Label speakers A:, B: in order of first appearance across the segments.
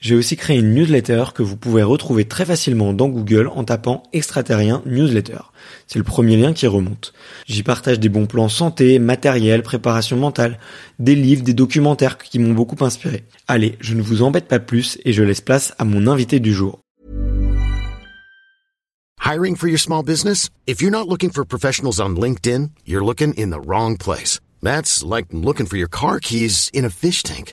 A: j'ai aussi créé une newsletter que vous pouvez retrouver très facilement dans Google en tapant extraterrien newsletter. C'est le premier lien qui remonte. J'y partage des bons plans santé, matériel, préparation mentale, des livres, des documentaires qui m'ont beaucoup inspiré. Allez, je ne vous embête pas plus et je laisse place à mon invité du jour.
B: Hiring for your small business? If you're not looking for professionals on LinkedIn, you're looking in the wrong place. That's like looking for your car keys in a fish tank.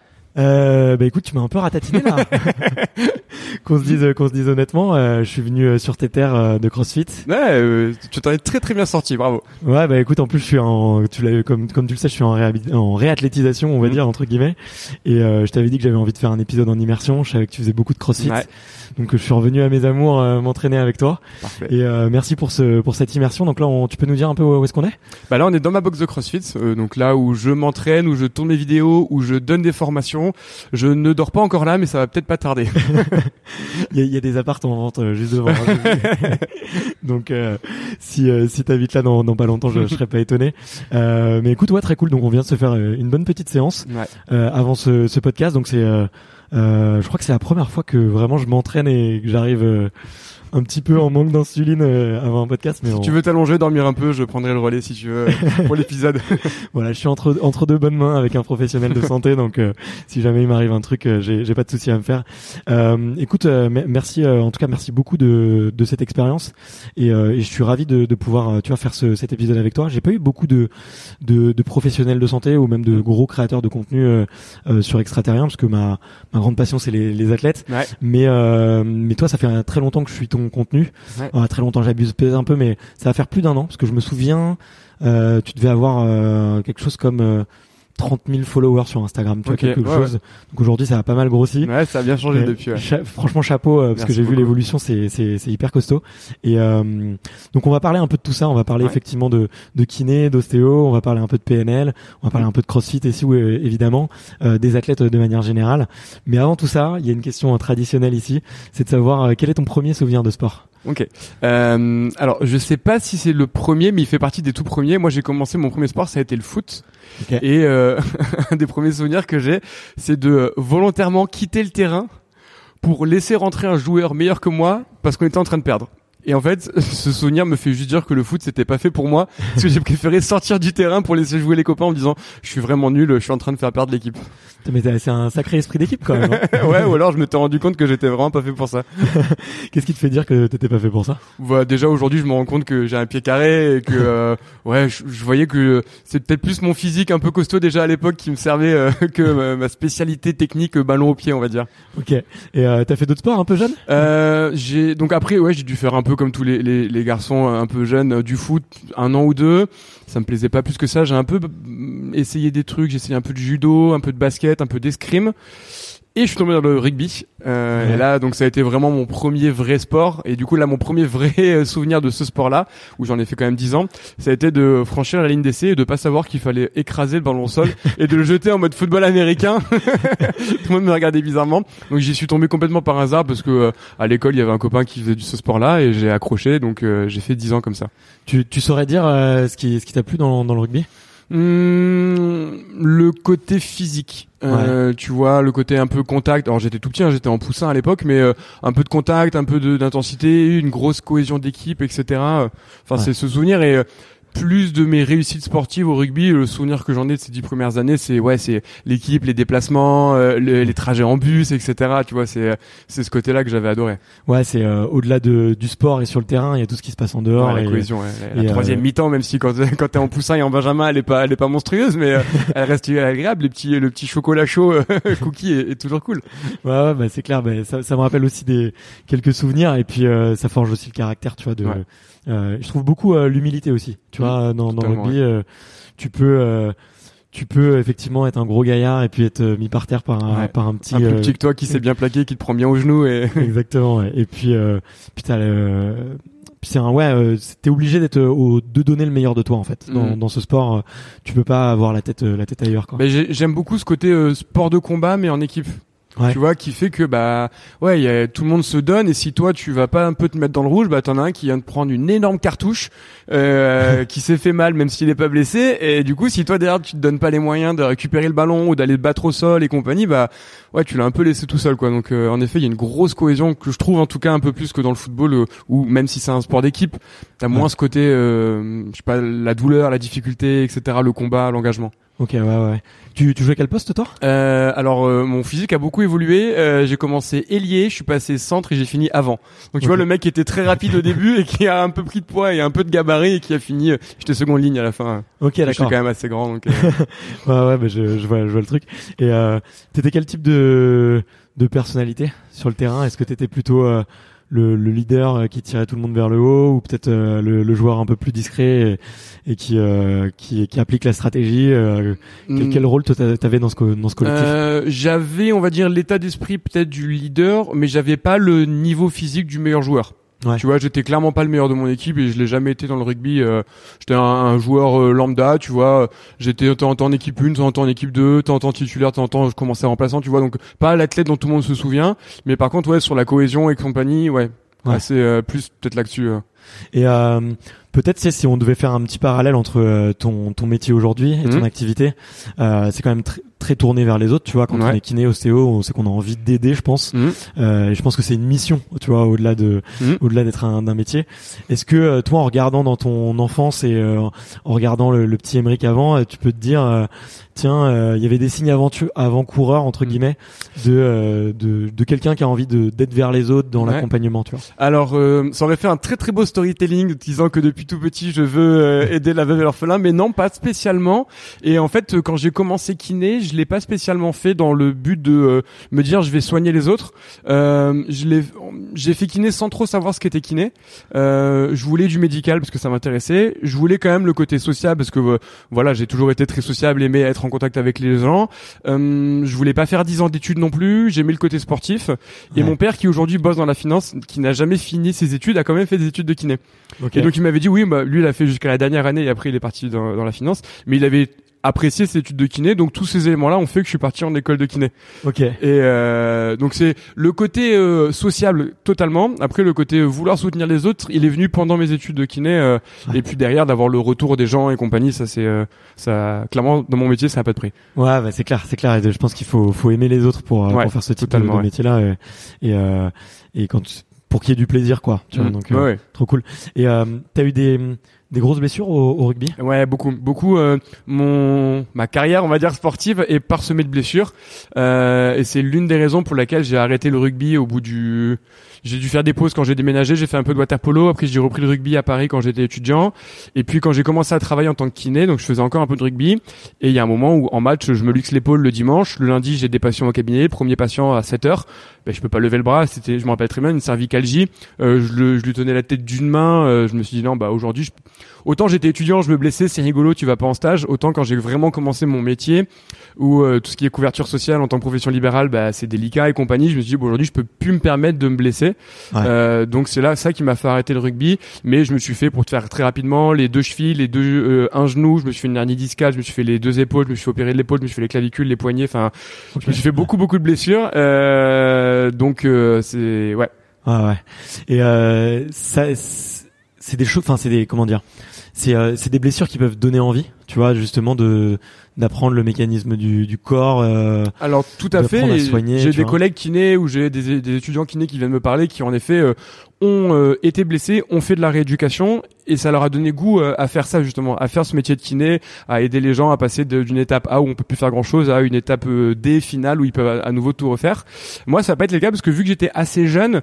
A: euh, bah écoute, tu m'as un peu ratatiné là. qu'on se dise, qu'on se dise honnêtement, euh, je suis venu euh, sur tes terres euh, de CrossFit.
C: Ouais, euh, tu t'en es très très bien sorti, bravo.
A: Ouais, bah écoute, en plus je suis en, tu l'as comme comme tu le sais, je suis en, en réathlétisation, on va
C: Mhm.
A: dire entre guillemets. Et je t'avais dit que j'avais envie de faire un épisode en immersion. Je savais que tu faisais beaucoup de CrossFit,
C: Ouais.
A: donc je suis revenu à mes amours m'entraîner avec toi.
C: Parfait.
A: Et merci pour ce pour cette immersion. Donc là, on, tu peux nous dire un peu où est-ce qu'on est?
C: Bah là, on est dans ma box de CrossFit, euh, donc là où je m'entraîne, où je tourne mes vidéos, où je donne des formations. Je ne dors pas encore là, mais ça va peut-être pas tarder.
A: Il y a, il y a des apparts en vente euh, juste devant. hein. donc euh, si euh, si t'habites là dans, dans pas longtemps, je, je serais pas étonné. Mais écoute, ouais, très cool. Donc on vient de se faire une bonne petite séance
C: Ouais.
A: avant ce, ce podcast. Donc c'est, je crois que c'est la première fois que vraiment je m'entraîne et que j'arrive un petit peu en manque d'insuline euh, avant un podcast. Mais
C: Si
A: on-
C: tu veux t'allonger, dormir un peu, je prendrai le relais si tu veux pour l'épisode.
A: voilà, je suis entre entre deux bonnes mains avec un professionnel de santé. donc euh, si jamais il m'arrive un truc, euh, j'ai j'ai pas de souci à me faire. Euh, écoute, euh, me- merci euh, en tout cas merci beaucoup de de cette expérience et, euh, et je suis ravi de de pouvoir tu vois faire ce, cet épisode avec toi. J'ai pas eu beaucoup de de, de professionnels de santé ou même de gros créateurs de contenu sur extraterrien parce que ma ma grande passion c'est les les athlètes.
C: Ouais.
A: Mais euh, mais toi, ça fait très longtemps que je suis ton contenu.
C: Ouais.
A: Ah, très longtemps, j'abuse peut-être un peu, mais ça va faire plus d'un an parce que je me souviens, euh, tu devais avoir euh, quelque chose comme euh, 30 000 followers sur Instagram, tu vois quelque
C: ouais,
A: chose. Donc aujourd'hui, ça a pas mal grossi.
C: Ouais, ça a bien changé
A: Mais
C: depuis. Ouais.
A: cha- franchement, chapeau, euh, parce
C: Merci
A: que j'ai vu l'évolution, c'est c'est c'est hyper costaud. Et euh, donc on va parler un peu de tout ça. On va parler effectivement de de kiné, d'ostéo. On va parler un peu de PNL. On va parler un peu de CrossFit ici, oui, euh, évidemment, euh, des athlètes euh, de manière générale. Mais avant tout ça, il y a une question euh, traditionnelle ici, c'est de savoir euh, quel est ton premier souvenir de sport?
C: Ok. Euh, alors, je sais pas si c'est le premier, mais il fait partie des tout premiers. Moi, j'ai commencé mon premier sport, ça a été le foot.
A: Ok.
C: Et euh, un des premiers souvenirs que j'ai, c'est de volontairement quitter le terrain pour laisser rentrer un joueur meilleur que moi parce qu'on était en train de perdre. Et en fait, ce souvenir me fait juste dire que le foot c'était pas fait pour moi, parce que j'ai préféré sortir du terrain pour laisser jouer les copains en me disant je suis vraiment nul, je suis en train de faire perdre l'équipe.
A: Mais c'est un sacré esprit d'équipe quand même. Hein.
C: ouais, ou alors je m'étais rendu compte que j'étais vraiment pas fait pour ça.
A: Qu'est-ce qui te fait dire que t'étais pas fait pour ça?
C: Bah, déjà aujourd'hui, je me rends compte que j'ai un pied carré et que euh, ouais, je, voyais que c'est peut-être plus mon physique un peu costaud déjà à l'époque qui me servait euh, que ma, spécialité technique euh, ballon au pied, on va dire.
A: Ok. Et euh, t'as fait d'autres sports un peu jeune?
C: J'ai donc après ouais, j'ai dû faire un peu comme tous les, les, les garçons un peu jeunes du foot, un an ou deux. Ça me plaisait pas plus que ça. J'ai un peu essayé des trucs. J'ai essayé un peu de judo, un peu de basket, un peu d'escrime. Et je suis tombé dans le rugby. Euh, Et là, donc ça a été vraiment mon premier vrai sport. Et du coup, là, mon premier vrai euh, souvenir de ce sport-là, où j'en ai fait quand même 10 ans, ça a été de franchir la ligne d'essai et de pas savoir qu'il fallait écraser le ballon au sol et de le jeter en mode football américain. Tout le monde me regardait bizarrement. Donc j'y suis tombé complètement par hasard parce que euh, à l'école, il y avait un copain qui faisait du ce sport-là et j'ai accroché. Donc euh, j'ai fait 10 ans comme ça.
A: Tu, tu saurais dire ce qui, ce qui t'a plu dans, dans le rugby?
C: Mmh, le côté physique. Euh, tu vois, le côté un peu contact. Alors j'étais tout petit, hein, j'étais en poussin à l'époque, mais euh, un peu de contact, un peu d'intensité, une grosse cohésion d'équipe, etc. Enfin, c'est ce souvenir et plus de mes réussites sportives au rugby, le souvenir que j'en ai de ces dix premières années, c'est ouais, c'est l'équipe, les déplacements, euh, les, trajets en bus, etc. Tu vois, c'est c'est ce côté-là que j'avais adoré.
A: Ouais, c'est euh, au-delà de, du sport et sur le terrain, il y a tout ce qui se passe en dehors.
C: la cohésion, la, troisième euh, mi-temps, même si quand quand t'es en poussin et en benjamin, elle est pas elle est pas monstrueuse, mais elle reste agréable. Les petits le petit chocolat chaud cookie est, toujours cool.
A: Ouais, ouais bah, c'est clair. Bah, ça, ça me rappelle aussi des quelques souvenirs et puis ça forge aussi le caractère, tu vois, de euh, je trouve beaucoup euh, l'humilité aussi. Tu vois, dans, dans le rugby, euh, tu peux tu peux effectivement être un gros gaillard et puis être mis par terre par un, par un petit
C: un plus petit que toi qui s'est bien plaqué qui te prend bien au genou et
A: exactement et puis euh, le puis c'est un ouais euh, t'es obligé d'être au de donner le meilleur de toi en fait. Dans, mm. dans ce sport tu peux pas avoir la tête la tête ailleurs quoi.
C: Mais j'aime beaucoup ce côté sport de combat mais en équipe tu vois, qui fait que bah ouais, y a, tout le monde se donne et si toi tu vas pas un peu te mettre dans le rouge, bah t'en as un qui vient de prendre une énorme cartouche, euh, qui s'est fait mal même s'il est pas blessé et du coup si toi derrière tu te donnes pas les moyens de récupérer le ballon ou d'aller te battre au sol et compagnie, bah ouais tu l'as un peu laissé tout seul quoi. Donc euh, en effet il y a une grosse cohésion que je trouve en tout cas un peu plus que dans le football euh, où même si c'est un sport d'équipe, t'as moins ce côté, euh, je sais pas la douleur, la difficulté, etc. Le combat, l'engagement.
A: Ok, ouais, ouais. Tu, tu jouais quel poste toi?
C: Euh, Alors euh, mon physique a beaucoup évolué. Euh, j'ai commencé ailier, je suis passé centre et j'ai fini avant. Donc tu vois le mec qui était très rapide au début et qui a un peu pris de poids et un peu de gabarit et qui a fini. Euh, j'étais seconde ligne à la fin.
A: Ok, d'accord.
C: J'étais quand même assez grand. Donc, euh.
A: ouais, ouais, bah, je, je, vois, je vois le truc. Et t'étais quel type de de personnalité sur le terrain? Est-ce que t'étais plutôt le, le, leader euh, qui tirait tout le monde vers le haut ou peut-être euh, le, le, joueur un peu plus discret et, et qui, euh, qui, qui applique la stratégie quel, hmm. quel, rôle toi t'avais dans ce dans ce collectif?
C: J'avais on va dire l'état d'esprit peut-être du leader mais j'avais pas le niveau physique du meilleur joueur. Tu vois, j'étais clairement pas le meilleur de mon équipe et je l'ai jamais été dans le rugby. Euh, j'étais un, joueur euh, lambda, tu vois. J'étais de temps en temps en équipe 1, de temps en temps en équipe 2, de temps en temps titulaire, de temps en temps je commençais remplaçant, tu vois. Donc pas l'athlète dont tout le monde se souvient, mais par contre ouais sur la cohésion et compagnie, ouais, ouais. c'est euh, plus peut-être là-dessus.
A: Et peut-être si on devait faire un petit parallèle entre ton ton métier aujourd'hui et ton mmh. activité, c'est quand même très tourné vers les autres, tu vois. Quand on est kiné, ostéo, on sait qu'on a envie d'aider, je pense. Mmh. Euh, et je pense que c'est une mission, tu vois, au-delà de, mmh. au-delà d'être un, d'un métier. Est-ce que euh, toi, en regardant dans ton enfance et euh, en regardant le, petit Émeric avant, euh, tu peux te dire, tiens, il y avait des signes avant-coureurs entre mmh. guillemets de, de, de quelqu'un qui a envie de d'être vers les autres dans l'accompagnement, tu vois?
C: Alors, ça aurait fait un très très beau storytelling disant que depuis tout petit, je veux aider la veuve et l'orphelin, mais non, pas spécialement. Et en fait, quand j'ai commencé kiné, je l'ai pas spécialement fait dans le but de euh, me dire je vais soigner les autres. Euh, je l'ai, j'ai fait kiné sans trop savoir ce qu'était kiné. Euh, je voulais du médical parce que ça m'intéressait. Je voulais quand même le côté social parce que euh, voilà, j'ai toujours été très sociable, aimé être en contact avec les gens. Euh, je voulais pas faire 10 ans d'études non plus. J'aimais le côté sportif. Et mon père qui aujourd'hui bosse dans la finance, qui n'a jamais fini ses études, a quand même fait des études de kiné. Et donc il m'avait dit oui, bah, lui il a fait jusqu'à la dernière année et après il est parti dans, dans la finance. Mais il avait apprécier cette étude de kiné. Donc tous ces éléments-là ont fait que je suis parti en école de kiné.
A: Ok.
C: Et euh, donc c'est le côté euh, sociable totalement. Après le côté vouloir soutenir les autres, il est venu pendant mes études de kiné. Euh, et puis derrière d'avoir le retour des gens et compagnie, ça c'est euh, ça clairement dans mon métier ça n'a pas de prix.
A: Ouais, bah, c'est clair, c'est clair. Et je pense qu'il faut faut aimer les autres pour, pour faire ce type de, métier-là. Et et, et quand pour qu'il y ait du plaisir quoi. Tu vois, donc trop cool. Et t'as eu des des grosses blessures au, au rugby
C: Ouais, beaucoup, beaucoup. Euh, mon ma carrière, on va dire sportive, est parsemée de blessures, euh, et c'est l'une des raisons pour laquelle j'ai arrêté le rugby au bout du. J'ai dû faire des pauses quand j'ai déménagé. J'ai fait un peu de water polo. Après, j'ai repris le rugby à Paris quand j'étais étudiant. Et puis quand j'ai commencé à travailler en tant que kiné, donc je faisais encore un peu de rugby. Et il y a un moment où en match, je me luxe l'épaule le dimanche. Le lundi, j'ai des patients au cabinet. Premier patient à 7 heures. Ben, je peux pas lever le bras. C'était, je me rappelle très bien, une cervicalgie. Euh, je, le, je lui tenais la tête d'une main. Euh, je me suis dit non, bah aujourd'hui, autant j'étais étudiant, je me blessais, c'est rigolo, tu vas pas en stage. Autant quand j'ai vraiment commencé mon métier, où euh, tout ce qui est couverture sociale en tant que profession libérale, bah, c'est délicat et compagnie. Je me suis dit bon, aujourd'hui, je peux plus me permettre de me blesser. Euh, donc c'est là ça qui m'a fait arrêter le rugby. Mais je me suis fait pour te faire très rapidement les deux chevilles, les deux euh, un genou, je me suis fait une hernie discale, je me suis fait les deux épaules, je me suis fait opérer de l'épaule, je me suis fait les clavicules, les poignets. Enfin, je me suis fait beaucoup beaucoup de blessures. Euh, donc c'est ouais.
A: Ah ouais. Et ça c'est des choses enfin c'est des comment dire c'est euh, c'est des blessures qui peuvent donner envie, tu vois, justement de d'apprendre le mécanisme du, du corps. Euh,
C: Alors tout à fait. J'ai des collègues kinés ou j'ai des, des étudiants kinés qui viennent me parler qui en effet euh, ont euh, été blessés, ont fait de la rééducation et ça leur a donné goût à faire ça justement, à faire ce métier de kiné, à aider les gens à passer d'une étape A où on peut plus faire grand chose à une étape D finale où ils peuvent à, nouveau tout refaire. Moi ça va pas être le cas parce que vu que j'étais assez jeune,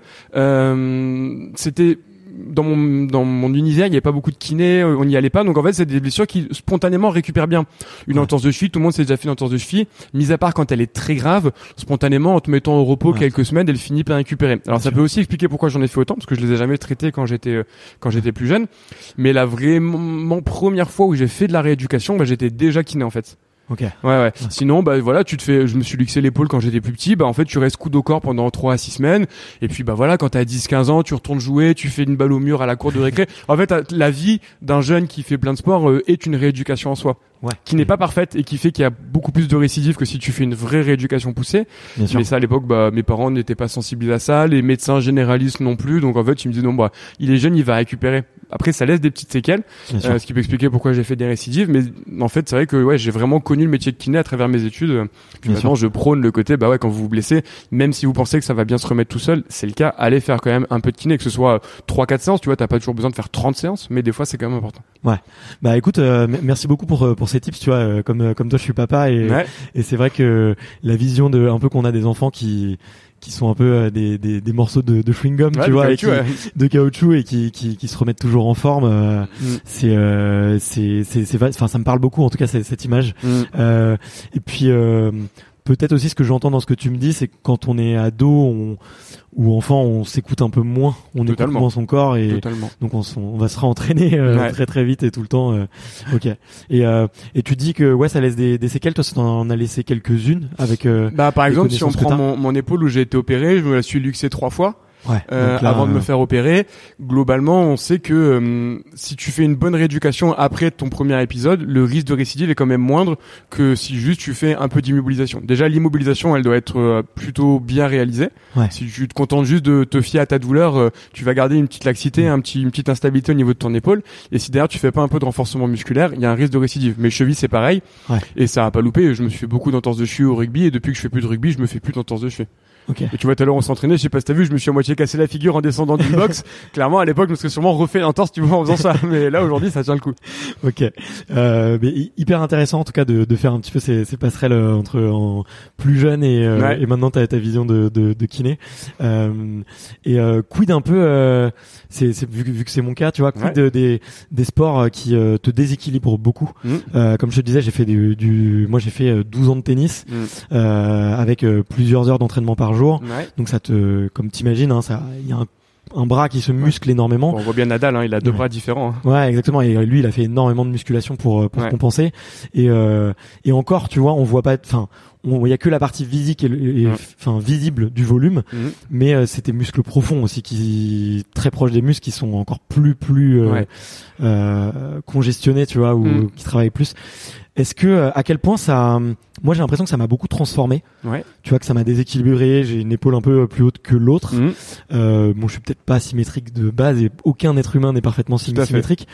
C: c'était dans mon dans mon univers, il n'y avait pas beaucoup de kinés, euh, on n'y allait pas. Donc en fait, c'est des blessures qui spontanément récupèrent bien. Une entorse de cheville, tout le monde s'est déjà fait une entorse de cheville. Mis à part quand elle est très grave, spontanément en te mettant au repos quelques semaines, elle finit par récupérer. Alors ça peut aussi expliquer pourquoi j'en ai fait autant, parce que je les ai jamais traités quand j'étais euh, quand j'étais plus jeune. Mais la vraiment première fois où j'ai fait de la rééducation, bah, j'étais déjà kiné en fait.
A: Ok.
C: Ouais, ouais. Sinon, bah voilà, tu te fais, je me suis luxé l'épaule quand j'étais plus petit. Bah en fait, tu restes coude au corps pendant 3 à 6 semaines. Et puis bah voilà, quand t'as 10-15 ans, tu retournes jouer, tu fais une balle au mur à la cour de récré. En fait, la vie d'un jeune qui fait plein de sport euh, est une rééducation en soi
A: ouais.
C: qui n'est pas parfaite et qui fait qu'il y a beaucoup plus de récidives que si tu fais une vraie rééducation poussée. Mais ça à l'époque, bah mes parents n'étaient pas sensibles à ça, les médecins généralistes non plus. Donc en fait, ils me disaient non, bah il est jeune, il va récupérer. Après, ça laisse des petites séquelles, euh, ce qui peut expliquer pourquoi j'ai fait des récidives. Mais en fait, c'est vrai que ouais, j'ai vraiment connu le métier de kiné à travers mes études. Puis maintenant, je prône le côté, bah ouais, quand vous vous blessez, même si vous pensez que ça va bien se remettre tout seul, c'est le cas, allez faire quand même un peu de kiné, que ce soit 3-4 séances. Tu vois, t'as pas toujours besoin de faire 30 séances, mais des fois, c'est quand même important.
A: Ouais. Bah écoute, euh, merci beaucoup pour euh, pour ces tips. Tu vois, comme comme toi, je suis papa et et c'est vrai que la vision de un peu qu'on a des enfants qui qui sont un peu euh, des, des, des morceaux de, de chewing gum, tu vois, de caoutchouc et qui, qui, qui, se remettent toujours en forme. Euh, mm. C'est euh, c'est c'est enfin ça me parle beaucoup en tout cas cette image. Mm. Euh, et puis euh, peut-être aussi ce que j'entends dans ce que tu me dis, c'est que quand on est ado on, ou enfant, on s'écoute un peu moins, on écoute moins son corps et donc on, on, va se réentraîner euh, très très vite et tout le temps. Euh, ok. Et euh, et tu dis que ouais, ça laisse des, des séquelles. Toi, ça en a laissé quelques-unes avec.
C: bah par exemple, si on prend mon, mon, épaule où j'ai été opéré, je me la suis luxé trois fois.
A: Ouais,
C: euh, avant de me euh, faire opérer. Globalement, on sait que euh, si tu fais une bonne rééducation après ton premier épisode, le risque de récidive est quand même moindre que si juste tu fais un peu d'immobilisation. Déjà, l'immobilisation, elle doit être plutôt bien réalisée. Si tu te contentes juste de te fier à ta douleur, tu vas garder une petite laxité, un petit, une petite instabilité au niveau de ton épaule. Et si derrière tu fais pas un peu de renforcement musculaire, il y a un risque de récidive. Mes chevilles, c'est pareil. Et ça a pas loupé. Je me suis fait beaucoup d'entorses de cheville au rugby et depuis que je fais plus de rugby, je me fais plus d'entorses de cheville. Et tu vois, tout à l'heure, on s'entraînait, je sais pas si t'as vu, je me suis à moitié cassé la figure en descendant d'une box. Clairement, à l'époque, je me serais sûrement refait un torse, tu vois, en faisant ça. Mais là, aujourd'hui, ça tient le coup.
A: Ok. Euh, mais hyper intéressant, en tout cas, de, de faire un petit peu ces, ces passerelles euh, entre en plus jeune et, euh, et maintenant, t'as ta vision de, de, de kiné. Euh, et euh, quid un peu, euh, c'est, vu, vu que c'est mon cas, tu vois, quid des, des sports qui te déséquilibrent beaucoup. Mm. comme je te disais, j'ai fait du, du moi, j'ai fait 12 ans de tennis mm. avec plusieurs heures d'entraînement par jour donc ça te, comme t'imagines, hein, ça, il y a un un bras qui se muscle énormément.
C: on voit bien Nadal, hein, il a deux bras différents.
A: Hein. Ouais, exactement. Et lui, il a fait énormément de musculation pour euh, pour compenser. Et euh, et encore, tu vois, on voit pas. Enfin, il y a que la partie physique et, enfin visible du volume, mhm. mais euh, c'est des muscles profonds aussi qui très proches des muscles qui sont encore plus plus euh, euh, congestionnés, tu vois, ou mhm. qui travaillent plus. Est-ce que euh, à quel point ça moi j'ai l'impression que ça m'a beaucoup transformé.
C: Ouais.
A: Tu vois que ça m'a déséquilibré, j'ai une épaule un peu plus haute que l'autre. Mmh. Euh, bon, je suis peut-être pas symétrique de base et aucun être humain n'est parfaitement symétrique.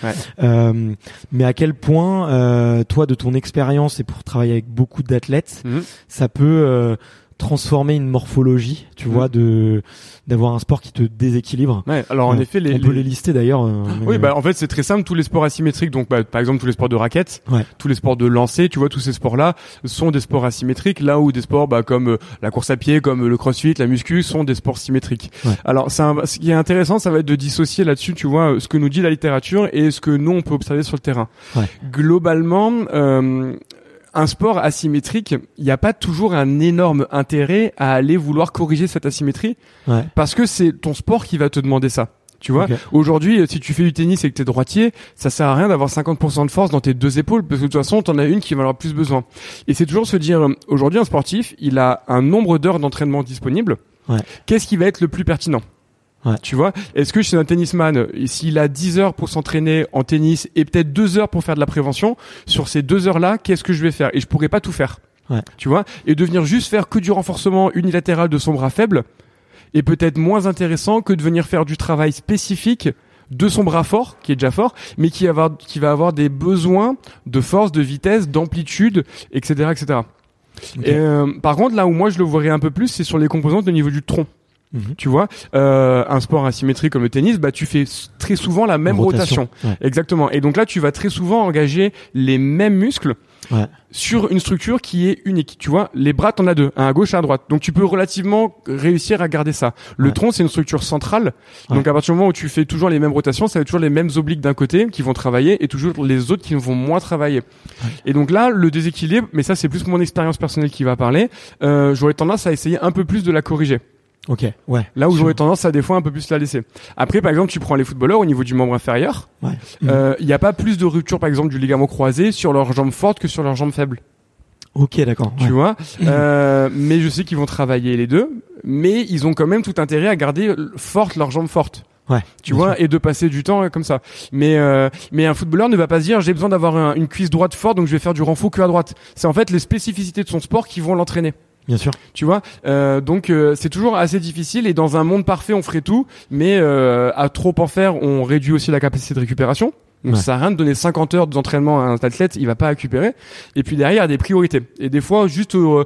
A: Euh, mais à quel point euh, toi de ton expérience et pour travailler avec beaucoup d'athlètes, mmh. Ça peut euh, transformer une morphologie, tu vois, de d'avoir un sport qui te déséquilibre.
C: Ouais, alors en
A: Ouais.
C: effet, les,
A: On peut
C: les-
A: lister d'ailleurs. euh, mais-
C: Oui, bah en fait c'est très simple. Tous les sports asymétriques, donc bah, par exemple tous les sports de raquettes,
A: Ouais.
C: tous les sports de lancer, tu vois, tous ces sports-là sont des sports asymétriques. Là où des sports bah, comme euh, la course à pied, comme euh, le crossfit, la muscu sont des sports symétriques.
A: Ouais.
C: Alors un- ce qui est intéressant, ça va être de dissocier là-dessus, tu vois, euh, ce que nous dit la littérature et ce que nous on peut observer sur le terrain.
A: Ouais.
C: Globalement. Un sport asymétrique, il n'y a pas toujours un énorme intérêt à aller vouloir corriger cette asymétrie
A: Ouais.
C: parce que c'est ton sport qui va te demander ça. Tu vois, aujourd'hui, euh, si tu fais du tennis et que t'es droitier, ça sert à rien d'avoir 50% de force dans tes deux épaules, parce que de toute façon, t'en as une qui va avoir plus besoin. Et c'est toujours se dire, euh, aujourd'hui, un sportif, il a un nombre d'heures d'entraînement disponible.
A: Ouais.
C: Qu'est-ce qui va être le plus pertinent?
A: Ouais.
C: Tu vois, est-ce que chez un tennisman, euh, s'il a 10 heures pour s'entraîner en tennis et peut-être 2 heures pour faire de la prévention, sur ces deux heures-là, qu'est-ce que je vais faire? Et je pourrais pas tout faire.
A: Ouais.
C: Tu vois? Et de venir juste faire que du renforcement unilatéral de son bras faible est peut-être moins intéressant que de venir faire du travail spécifique de son bras fort, qui est déjà fort, mais qui, va avoir, qui va avoir des besoins de force, de vitesse, d'amplitude, etc., etc. Et, euh, par contre, là où moi je le verrais un peu plus, c'est sur les composantes au niveau du tronc.
A: Mhm.
C: Tu vois, euh, un sport asymétrique comme le tennis, bah tu fais très souvent la même rotation.
A: Ouais.
C: Exactement. Et donc là, tu vas très souvent engager les mêmes muscles
A: Ouais.
C: sur une structure qui est unique. Tu vois, les bras, t'en as deux, un à gauche et un à droite. Donc tu peux relativement réussir à garder ça. Le
A: Ouais.
C: tronc, c'est une structure centrale.
A: Ouais.
C: Donc à partir du moment où tu fais toujours les mêmes rotations, ça va être toujours les mêmes obliques d'un côté qui vont travailler et toujours les autres qui vont moins travailler. Et donc là, le déséquilibre, mais ça c'est plus mon expérience personnelle qui va parler, euh, j'aurais tendance à essayer un peu plus de la corriger.
A: Ok. Ouais.
C: Là où j'aurais tendance à des fois un peu plus la laisser. Après, par exemple, tu prends les footballeurs au niveau du membre inférieur,
A: Ouais.
C: euh, il n'y a pas plus de rupture, par exemple, du ligament croisé sur leurs jambes fortes que sur leurs jambes faibles.
A: Ok, d'accord.
C: Tu
A: ouais.
C: vois euh, Mais je sais qu'ils vont travailler les deux, mais ils ont quand même tout intérêt à garder euh, fortes leurs jambes fortes.
A: Ouais.
C: Tu vois, et de passer du temps euh, comme ça. Mais euh, mais un footballeur ne va pas se dire j'ai besoin d'avoir un- une cuisse droite forte, donc je vais faire du renfort que à droite. C'est en fait les spécificités de son sport qui vont l'entraîner.
A: Bien sûr.
C: Tu vois, euh, donc euh, c'est toujours assez difficile. Et dans un monde parfait, on ferait tout, mais euh, à trop en faire, on réduit aussi la capacité de récupération. Donc
A: Ouais.
C: ça sert à rien de donner 50 heures d'entraînement à un athlète, il va pas récupérer. Et puis derrière, il y a des priorités. Et des fois, juste euh,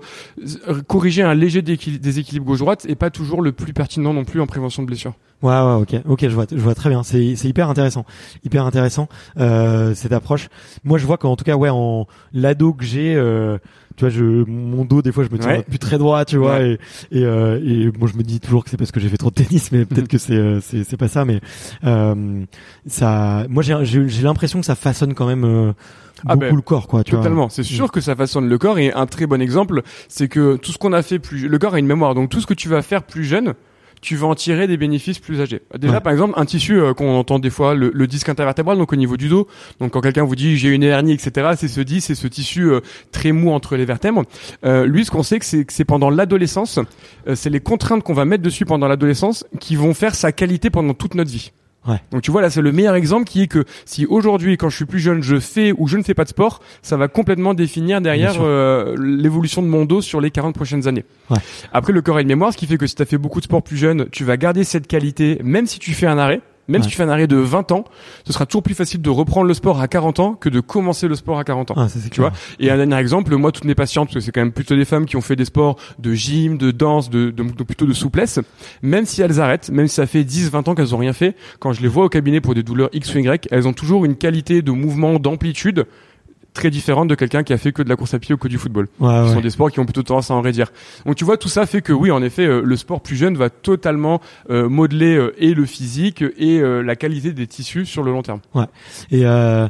C: euh, corriger un léger déséquilibre gauche-droite est pas toujours le plus pertinent non plus en prévention de blessure.
A: Ouais, ouais, ok, ok, je vois, je vois très bien. C'est, c'est hyper intéressant, hyper intéressant euh, cette approche. Moi, je vois qu'en tout cas, ouais, en l'ado que j'ai, euh, tu vois, je, mon dos, des fois, je me tiens
C: Ouais.
A: plus très droit, tu vois, et et, euh, et bon, je me dis toujours que c'est parce que j'ai fait trop de tennis, mais peut-être que c'est, euh, c'est, c'est pas ça, mais euh, ça, moi, j'ai, j'ai, l'impression que ça façonne quand même euh,
C: Ah
A: beaucoup
C: ben,
A: le corps, quoi, tu vois.
C: Totalement. C'est sûr que ça façonne le corps. Et un très bon exemple, c'est que tout ce qu'on a fait plus, le corps a une mémoire. Donc tout ce que tu vas faire plus jeune, tu vas en tirer des bénéfices plus âgés. Déjà,
A: Ouais.
C: par exemple, un tissu euh, qu'on entend des fois, le, le disque intervertébral, donc au niveau du dos. Donc quand quelqu'un vous dit j'ai une hernie, etc., c'est ce disque, c'est ce tissu euh, très mou entre les vertèbres. Euh, lui, ce qu'on sait, que c'est que c'est pendant l'adolescence, euh, c'est les contraintes qu'on va mettre dessus pendant l'adolescence qui vont faire sa qualité pendant toute notre vie.
A: Ouais.
C: Donc tu vois là c'est le meilleur exemple qui est que si aujourd'hui quand je suis plus jeune je fais ou je ne fais pas de sport, ça va complètement définir derrière euh, l'évolution de mon dos sur les 40 prochaines années.
A: Ouais.
C: Après le corps a une mémoire, ce qui fait que si tu as fait beaucoup de sport plus jeune, tu vas garder cette qualité même si tu fais un arrêt. Même si tu fais un arrêt de 20 ans, ce sera toujours plus facile de reprendre le sport à 40 ans que de commencer le sport à 40 ans.
A: Ah, ça,
C: Tu
A: clair.
C: vois Et un dernier exemple, moi, toutes mes patientes, parce que c'est quand même plutôt des femmes qui ont fait des sports de gym, de danse, de, de, de- plutôt de souplesse, même si elles arrêtent, même si ça fait 10, 20 ans qu'elles ont rien fait, quand je les vois au cabinet pour des douleurs X ou Y, elles ont toujours une qualité de mouvement, d'amplitude très différente de quelqu'un qui a fait que de la course à pied ou que du football.
A: Ouais,
C: Ce
A: ouais.
C: sont des sports qui ont plutôt tendance à en raidir. Donc tu vois, tout ça fait que oui, en effet, euh, le sport plus jeune va totalement euh, modeler euh, et le physique et euh, la qualité des tissus sur le long terme.
A: Et euh,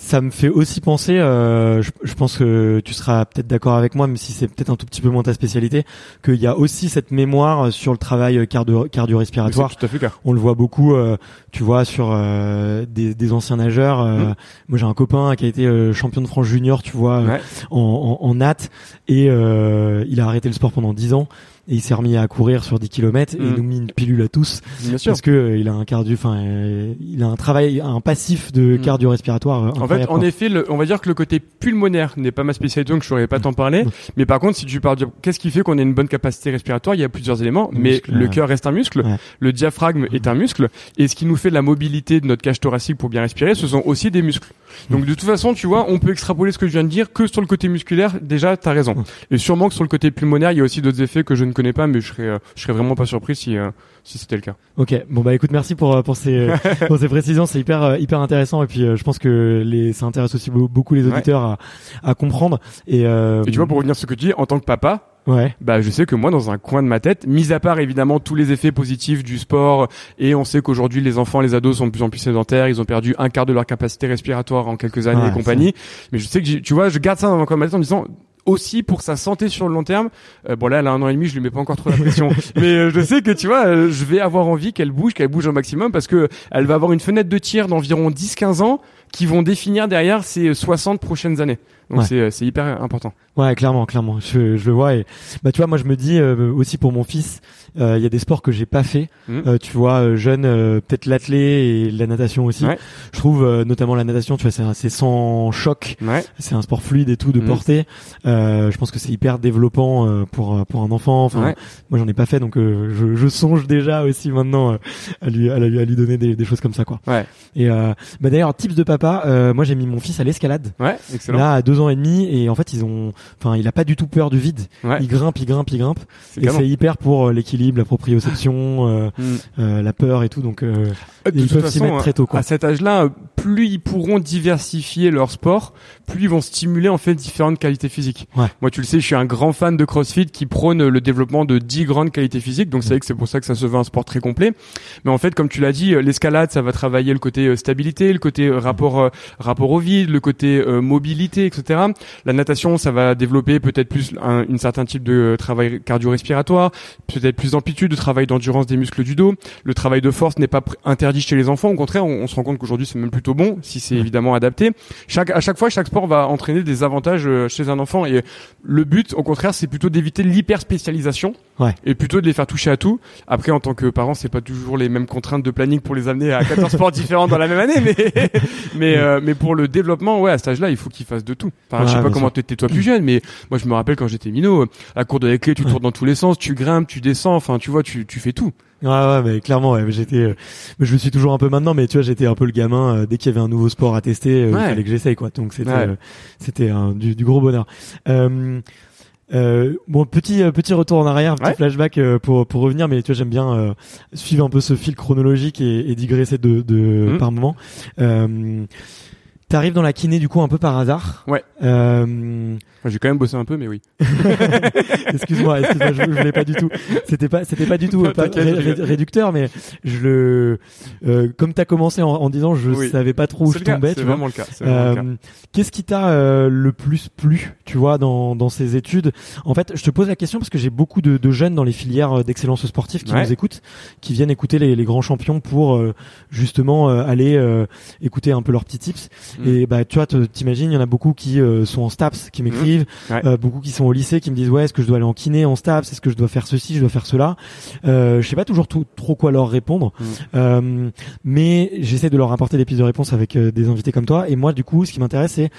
A: ça me fait aussi penser, euh, je, je pense que tu seras peut-être d'accord avec moi, même si c'est peut-être un tout petit peu moins ta spécialité, qu'il y a aussi cette mémoire sur le travail cardio- cardio-respiratoire.
C: Tout à fait clair.
A: On le voit beaucoup, euh, tu vois, sur euh, des, des anciens nageurs. euh,
C: Mhm.
A: Moi, j'ai un copain qui a été euh, champion de France junior, tu vois,
C: Ouais.
A: en, en, en natte, et euh, il a arrêté le sport pendant 10 ans. Et il s'est remis à courir sur 10 km et
C: Mm.
A: il nous mit une pilule à tous
C: Bien sûr.
A: parce que euh, il a un cardio, enfin, euh, il a un travail, un passif de
C: Mm.
A: cardio-respiratoire. euh,
C: En fait, en effet, le- on va dire que le côté pulmonaire n'est pas ma spécialité, donc je saurais pas t'en parler.
A: Mm.
C: Mais par contre, si tu parles de qu'est-ce qui fait qu'on a une bonne capacité respiratoire, il y a plusieurs éléments.
A: Le
C: mais
A: muscle,
C: le cœur reste un muscle,
A: Ouais.
C: le diaphragme est un muscle, et ce qui nous fait la mobilité de notre cage thoracique pour bien respirer, ce sont aussi des muscles. Donc de toute façon, tu vois, on peut extrapoler ce que je viens de dire que sur le côté musculaire. Déjà, t'as raison.
A: Mm.
C: Et sûrement que sur le côté pulmonaire, il y a aussi d'autres effets que je ne connais pas, mais je serais, euh, je serais vraiment pas surpris si, euh, si c'était le cas.
A: Ok, bon bah écoute, merci pour euh, pour ces pour ces précisions, c'est hyper hyper intéressant et puis je pense que les ça intéresse aussi beau- beaucoup les
C: Ouais.
A: auditeurs à à comprendre et, euh,
C: Et tu vois, pour revenir sur ce que tu dis, en tant que papa,
A: ouais
C: bah je sais que moi dans un coin de ma tête, mis à part évidemment tous les effets positifs du sport et on sait qu'aujourd'hui les enfants, les ados sont de plus en plus sédentaires, ils ont perdu un quart de leur capacité respiratoire en quelques années et compagnie. Mais je sais que tu vois, je garde ça dans un coin de ma tête en me disant aussi pour sa santé sur le long terme. Euh, bon là, elle a un an et demi, je lui mets pas encore trop la pression, mais euh, je sais que tu vois, euh, je vais avoir envie qu'elle bouge, qu'elle bouge au maximum parce que elle va avoir une fenêtre de tir d'environ 10-15 ans qui vont définir derrière ces 60 prochaines années. Donc
A: Ouais.
C: c'est euh, c'est hyper important.
A: Ouais, clairement, clairement. Je, je le vois et bah tu vois, moi je me dis euh, aussi pour mon fils, euh, il y a des sports que j'ai pas fait.
C: Mhm.
A: Euh, tu vois, euh, jeune, euh, peut-être l'athlé et la natation aussi.
C: Ouais.
A: Je trouve euh, notamment la natation, tu vois, c'est sans choc,
C: Ouais.
A: c'est un sport fluide et tout de
C: Mhm.
A: portée. Euh, je pense que c'est hyper développant euh, pour pour un enfant. Enfin,
C: Ouais.
A: moi j'en ai pas fait, donc euh, je, je songe déjà aussi maintenant euh, à lui à lui à lui donner des, des choses comme ça quoi.
C: Ouais.
A: Et euh, bah d'ailleurs, tips de papa, euh, moi j'ai mis mon fils à l'escalade.
C: Ouais, excellent.
A: Là, à deux ans et demi, et en fait, ils ont, enfin, il a pas du tout peur du vide.
C: Ouais.
A: Il grimpe, il grimpe, il grimpe. Et c'est hyper pour euh, l'équilibre, la proprioception, euh,
C: Mm.
A: euh, la peur et tout. Donc, euh,
C: De
A: ils
C: toute
A: peuvent s'y mettre très tôt, quoi.
C: À cet âge-là, euh, plus ils pourront diversifier leur sport, plus ils vont stimuler en fait différentes qualités physiques.
A: Ouais.
C: Moi, tu le sais, je suis un grand fan de CrossFit qui prône le développement de 10 grandes qualités physiques. Donc c'est vrai que c'est pour ça que ça se veut un sport très complet. Mais en fait, comme tu l'as dit, euh, l'escalade, ça va travailler le côté euh, stabilité, le côté euh, rapport euh, rapport au vide, le côté euh, mobilité, etc. La natation, ça va développer peut-être plus un une certain type de euh, travail cardio-respiratoire, peut-être plus d'amplitude, de travail d'endurance des muscles du dos. Le travail de force n'est pas interdit chez les enfants. Au contraire, on, on se rend compte qu'aujourd'hui c'est même plutôt bon si c'est
A: Ouais.
C: évidemment adapté. Chaque à chaque fois, chaque sport va entraîner des avantages euh, chez un enfant et le but, au contraire, c'est plutôt d'éviter l'hyper spécialisation
A: Ouais.
C: et plutôt de les faire toucher à tout. Après, en tant que parent, c'est pas toujours les mêmes contraintes de planning pour les amener à 14 sports différents dans la même année, mais mais euh, mais pour le développement, ouais, à cet âge-là, il faut qu'ils fassent de tout. Enfin, je sais
A: Ouais,
C: pas comment t'étais toi plus jeune, mais moi je me rappelle quand j'étais minot, euh, à la cour de récré, tu
A: Ouais.
C: tournes dans tous les sens, tu grimpes, tu descends, enfin, tu vois, tu tu fais tout.
A: ouais, ouais, mais clairement, ouais, j'étais, euh, je le suis toujours un peu maintenant, mais tu vois, j'étais un peu le gamin. euh, dès qu'il y avait un nouveau sport à tester, euh, il
C: Ouais.
A: fallait que j'essaye, quoi. Donc c'était,
C: Ouais.
A: euh, c'était du, du gros bonheur. Euh, euh, bon petit euh, petit retour en arrière, petit
C: Ouais.
A: flashback euh, pour pour revenir, mais tu vois j'aime bien euh, suivre un peu ce fil chronologique et, et digresser de, de
C: Mhm.
A: par moment. T'arrives dans la kiné du coup un peu par hasard.
C: Ouais.
A: Euh,
C: j'ai quand même bossé un peu, mais oui.
A: excuse-moi, excuse-moi, je, pas du tout. C'était pas, c'était pas du tout pas ré- ré- réducteur, mais je le, euh, comme t'as commencé en, en disant, je
C: Oui.
A: savais pas trop où je tombais,
C: c'est vraiment le cas.
A: Euh, Qu'est-ce qui t'a euh, le plus plu, tu vois, dans, dans ces études? En fait, je te pose la question parce que j'ai beaucoup de, de jeunes dans les filières d'excellence sportive qui
C: Ouais.
A: nous écoutent, qui viennent écouter les, les grands champions pour justement aller écouter un peu leurs petits tips.
C: Mm.
A: Et bah, tu vois, t'imagines, il y en a beaucoup qui euh, sont en STAPS, qui m'écrivent,
C: Ouais.
A: euh, beaucoup qui sont au lycée, qui me disent ouais, est-ce que je dois aller en kiné, en STAPS, est-ce que je dois faire ceci, je dois faire cela? Euh, je sais pas toujours tout- trop quoi leur répondre,
C: Mm.
A: euh, mais j'essaie de leur apporter des pistes de réponse avec euh, des invités comme toi. Et moi, du coup, ce qui m'intéresse, c'est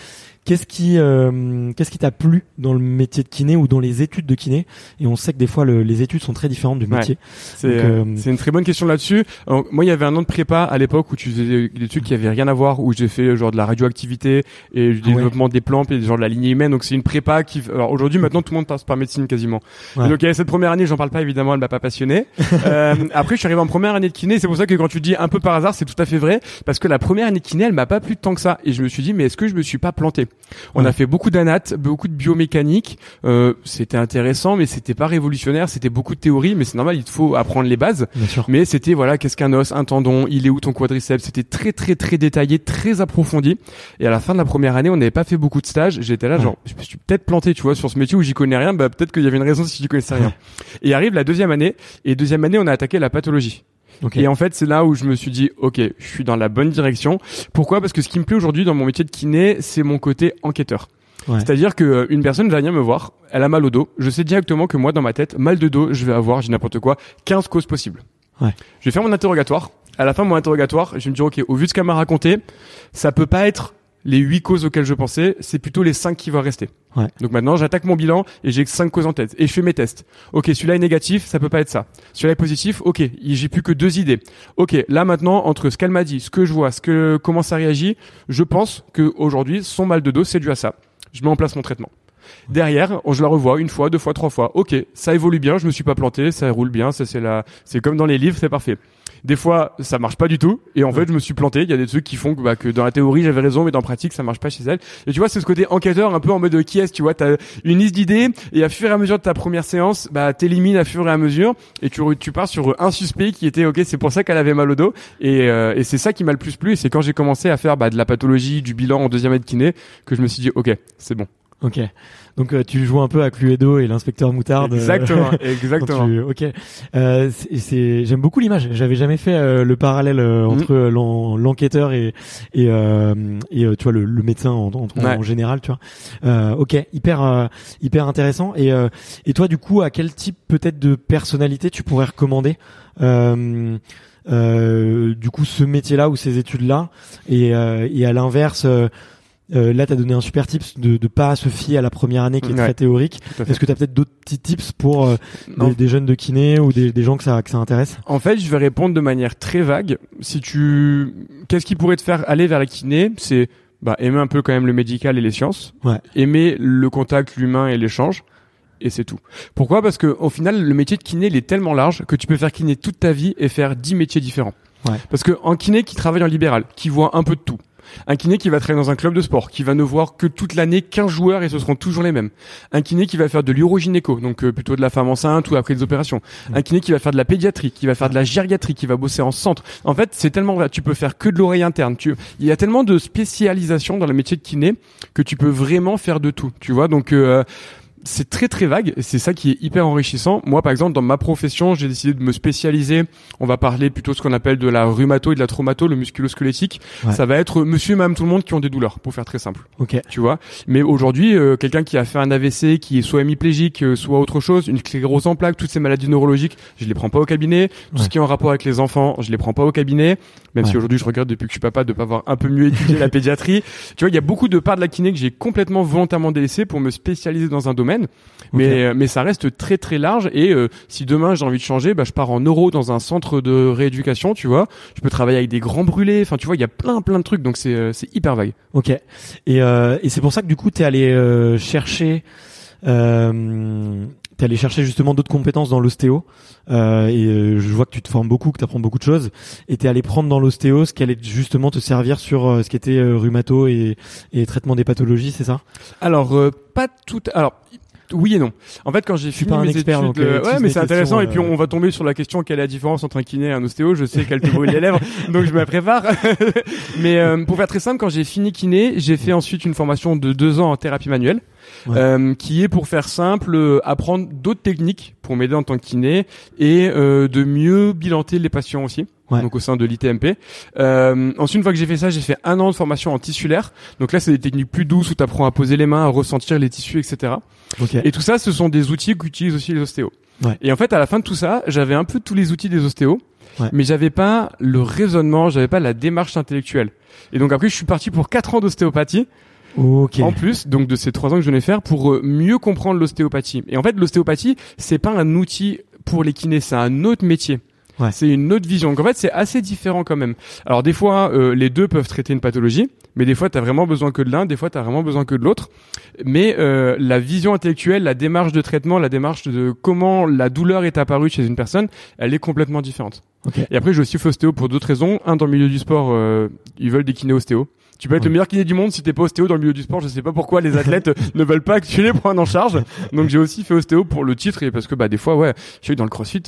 A: qu'est-ce qui, euh, qu'est-ce qui t'a plu dans le métier de kiné ou dans les études de kiné? Et on sait que des fois, le- les études sont très différentes du
C: Ouais.
A: métier.
C: C'est euh,
A: euh,
C: c'est une très bonne question là-dessus. Alors, moi, il y avait un an de prépa à l'époque où tu faisais des trucs qui avaient rien à voir, où j'ai fait genre de la radioactivité et du
A: Ah ouais.
C: développement des plantes et genre de la lignée humaine. Donc c'est une prépa qui. Alors aujourd'hui, maintenant, tout le monde passe par médecine quasiment.
A: Ouais.
C: Et donc il y avait cette première année, j'en parle pas évidemment, elle m'a pas passionné. euh, après, je suis arrivé en première année de kiné. C'est pour ça que quand tu dis un peu par hasard, c'est tout à fait vrai, parce que la première année de kiné, elle m'a pas plu tant que ça. Et je me suis dit, mais est-ce que je me suis pas planté? On
A: Ouais.
C: a fait beaucoup d'anat, beaucoup de biomécanique. Euh, c'était intéressant, mais c'était pas révolutionnaire. C'était beaucoup de théorie, mais c'est normal, il te faut apprendre les bases.
A: Bien sûr.
C: Mais c'était voilà, qu'est-ce qu'un os, un tendon, il est où ton quadriceps? C'était très très très détaillé, très approfondi. Et à la fin de la première année, on n'avait pas fait beaucoup de stages. J'étais là,
A: Ouais.
C: genre, je me suis peut-être planté, tu vois, sur ce métier où j'y connais rien. Bah peut-être qu'il y avait une raison si j'y connaissais rien. Et arrive la deuxième année. Et deuxième année, on a attaqué la pathologie. Et en fait, c'est là où je me suis dit, ok, je suis dans la bonne direction. Pourquoi? Parce que ce qui me plaît aujourd'hui dans mon métier de kiné, c'est mon côté enquêteur.
A: Ouais.
C: C'est-à-dire que euh, une personne va venir me voir, elle a mal au dos, je sais directement que moi dans ma tête, mal de dos, je vais avoir, j'ai n'importe quoi, 15 causes possibles.
A: Ouais.
C: Je vais faire mon interrogatoire. À la fin de mon interrogatoire, je vais me dire OK, au vu de ce qu'elle m'a raconté, ça peut pas être les huit causes auxquelles je pensais, c'est plutôt les cinq qui vont rester.
A: Ouais.
C: Donc maintenant, j'attaque mon bilan et j'ai cinq causes en tête et je fais mes tests. Ok, celui-là est négatif, ça peut pas être ça. Celui-là est positif, ok, j'ai plus que deux idées. Ok, là maintenant, entre ce qu'elle m'a dit, ce que je vois, ce que comment ça réagit, je pense que aujourd'hui, son mal de dos, c'est dû à ça. Je mets en place mon traitement. Derrière, je la revois une fois, deux fois, trois fois. Ok, ça évolue bien, je me suis pas planté, ça roule bien, ça c'est la, c'est comme dans les livres, c'est parfait. Des fois, ça marche pas du tout, et en fait, je me suis planté. Il y a des trucs qui font que, bah, que dans la théorie j'avais raison, mais dans la pratique ça marche pas chez elle. Et tu vois, c'est ce côté enquêteur, un peu en mode euh, qui est-ce, tu vois, t'as une liste d'idées, et à fur et à mesure de ta première séance, bah, t'élimines à fur et à mesure, et tu, tu pars sur un suspect qui était, ok, c'est pour ça qu'elle avait mal au dos, et, euh, et c'est ça qui m'a le plus plu, et c'est quand j'ai commencé à faire bah, de la pathologie, du bilan en deuxième aide kiné, que je me suis dit, ok, c'est bon.
A: Ok. Donc euh, tu joues un peu à Cluedo et l'inspecteur Moutarde. euh,
C: Exactement, exactement.
A: tu- Ok. Euh, c'est- j'aime beaucoup l'image. J'avais jamais fait euh, le parallèle euh,
C: Mhm.
A: entre euh, l'en- l'enquêteur et et, euh, et euh, tu vois le, le médecin en, en, en général, tu vois. Euh, ok, hyper euh, hyper intéressant. Et euh, et toi du coup, à quel type peut-être de personnalité tu pourrais recommander euh, euh, du coup ce métier-là ou ces études-là? Et euh, et à l'inverse. Euh, là, tu as donné un super tips de ne pas se fier à la première année qui est
C: Ouais.
A: très théorique. Est-ce que tu as peut-être d'autres petits tips pour euh, des jeunes de kiné ou des, des gens que ça, que ça intéresse?
C: En fait, je vais répondre de manière très vague. Si tu, qu'est-ce qui pourrait te faire aller vers la kiné? C'est bah, aimer un peu quand même le médical et les sciences,
A: Ouais.
C: aimer le contact, l'humain et l'échange, et c'est tout. Pourquoi? Parce que au final, le métier de kiné, il est tellement large que tu peux faire kiné toute ta vie et faire 10 métiers différents.
A: Ouais.
C: Parce que en kiné qui travaille en libéral, qui voit un peu de tout. Un kiné qui va travailler dans un club de sport, qui va ne voir que toute l'année 15 joueurs et ce seront toujours les mêmes. Un kiné qui va faire de l'urogynéco, donc euh, plutôt de la femme enceinte ou après des opérations. Un kiné qui va faire de la pédiatrie, qui va faire de la gériatrie, qui va bosser en centre. En fait, c'est tellement vrai. Tu peux faire que de l'oreille interne. Tu, il y a tellement de spécialisation dans le métier de kiné que tu peux vraiment faire de tout. Tu vois, donc. euh, c'est très très vague et c'est ça qui est hyper enrichissant. Moi par exemple dans ma profession j'ai décidé de me spécialiser. On va parler plutôt de ce qu'on appelle de la rhumato et de la traumato, le musculo-squelettique.
A: Ouais.
C: Ça va être monsieur et madame tout le monde qui ont des douleurs pour faire très simple
A: Ok.
C: tu vois. Mais aujourd'hui, euh, quelqu'un qui a fait un AVC, qui est soit hémiplégique, euh, soit autre chose, une sclérose en plaques, toutes ces maladies neurologiques, je les prends pas au cabinet. Tout
A: Ouais.
C: ce qui est en rapport avec les enfants, je les prends pas au cabinet. Même
A: Ouais.
C: si aujourd'hui, je regrette depuis que je suis papa de pas avoir un peu mieux étudié la pédiatrie. Tu vois, il y a beaucoup de parts de la kiné que j'ai complètement volontairement délaissé pour me spécialiser dans un domaine. Mais euh, mais ça reste très très large. Et euh, si demain j'ai envie de changer, bah je pars en neuro dans un centre de rééducation. Tu vois, je peux travailler avec des grands brûlés. Enfin, tu vois, il y a plein plein de trucs. Donc c'est euh, c'est hyper vague.
A: Ok. Et, euh, et c'est pour ça que du coup, tu es allé euh, chercher. Euh, T'es allé chercher justement d'autres compétences dans l'ostéo euh, et euh, je vois que tu te formes beaucoup, que tu apprends beaucoup de choses et t'es allé prendre dans l'ostéo ce qui allait justement te servir sur euh, ce qui était rhumato et, et traitement des pathologies, c'est ça?
C: Alors pas tout. Alors oui et non. En fait, quand j'ai
A: suis
C: fini
A: pas un
C: mes
A: expert,
C: études,
A: donc, euh,
C: ouais, mais c'est intéressant. Et puis
A: euh,
C: on va tomber sur la question quelle est la différence entre un kiné et un ostéo? Je sais qu'elle te brûle les lèvres, donc je me prépare. mais euh, pour faire très simple, quand j'ai fini kiné, j'ai fait ensuite une formation de deux ans en thérapie manuelle.
A: Ouais.
C: euh, qui est pour faire simple euh, apprendre d'autres techniques pour m'aider en tant que kiné et euh, de mieux bilanter les patients aussi
A: Ouais.
C: donc au sein de l'ITMP ensuite une fois que j'ai fait ça j'ai fait un an de formation en tissulaire donc là c'est des techniques plus douces où tu apprends à poser les mains à ressentir les tissus etc
A: Ok.
C: et tout ça, ce sont des outils qu'utilisent aussi les ostéos.
A: Ouais.
C: Et en fait, à la fin de tout ça, j'avais un peu tous les outils des ostéos,
A: Ouais.
C: mais j'avais pas le raisonnement, j'avais pas la démarche intellectuelle. Et donc après, je suis parti pour quatre ans d'ostéopathie,
A: Ok.
C: en plus, donc de ces trois ans que je venais faire, pour euh, mieux comprendre l'ostéopathie. Et en fait, l'ostéopathie, c'est pas un outil pour les kinés, c'est un autre métier.
A: Ouais.
C: C'est une autre vision. Donc en fait, c'est assez différent quand même. Alors des fois, euh, les deux peuvent traiter une pathologie, mais des fois, t'as vraiment besoin que de l'un, des fois, t'as vraiment besoin que de l'autre. Mais euh, la vision intellectuelle, la démarche de traitement, la démarche de comment la douleur est apparue chez une personne, elle est complètement différente. Et après, j'ai aussi fait ostéo pour d'autres raisons. Un, dans le milieu du sport, euh, ils veulent des kinés ostéo. Tu peux être
A: Ouais.
C: le meilleur kiné du monde si t'es pas ostéo dans le milieu du sport. Je sais pas pourquoi les athlètes ne veulent pas que tu les prennes en charge. Donc j'ai aussi fait ostéo pour le titre et parce que bah des fois ouais, je suis dans le CrossFit.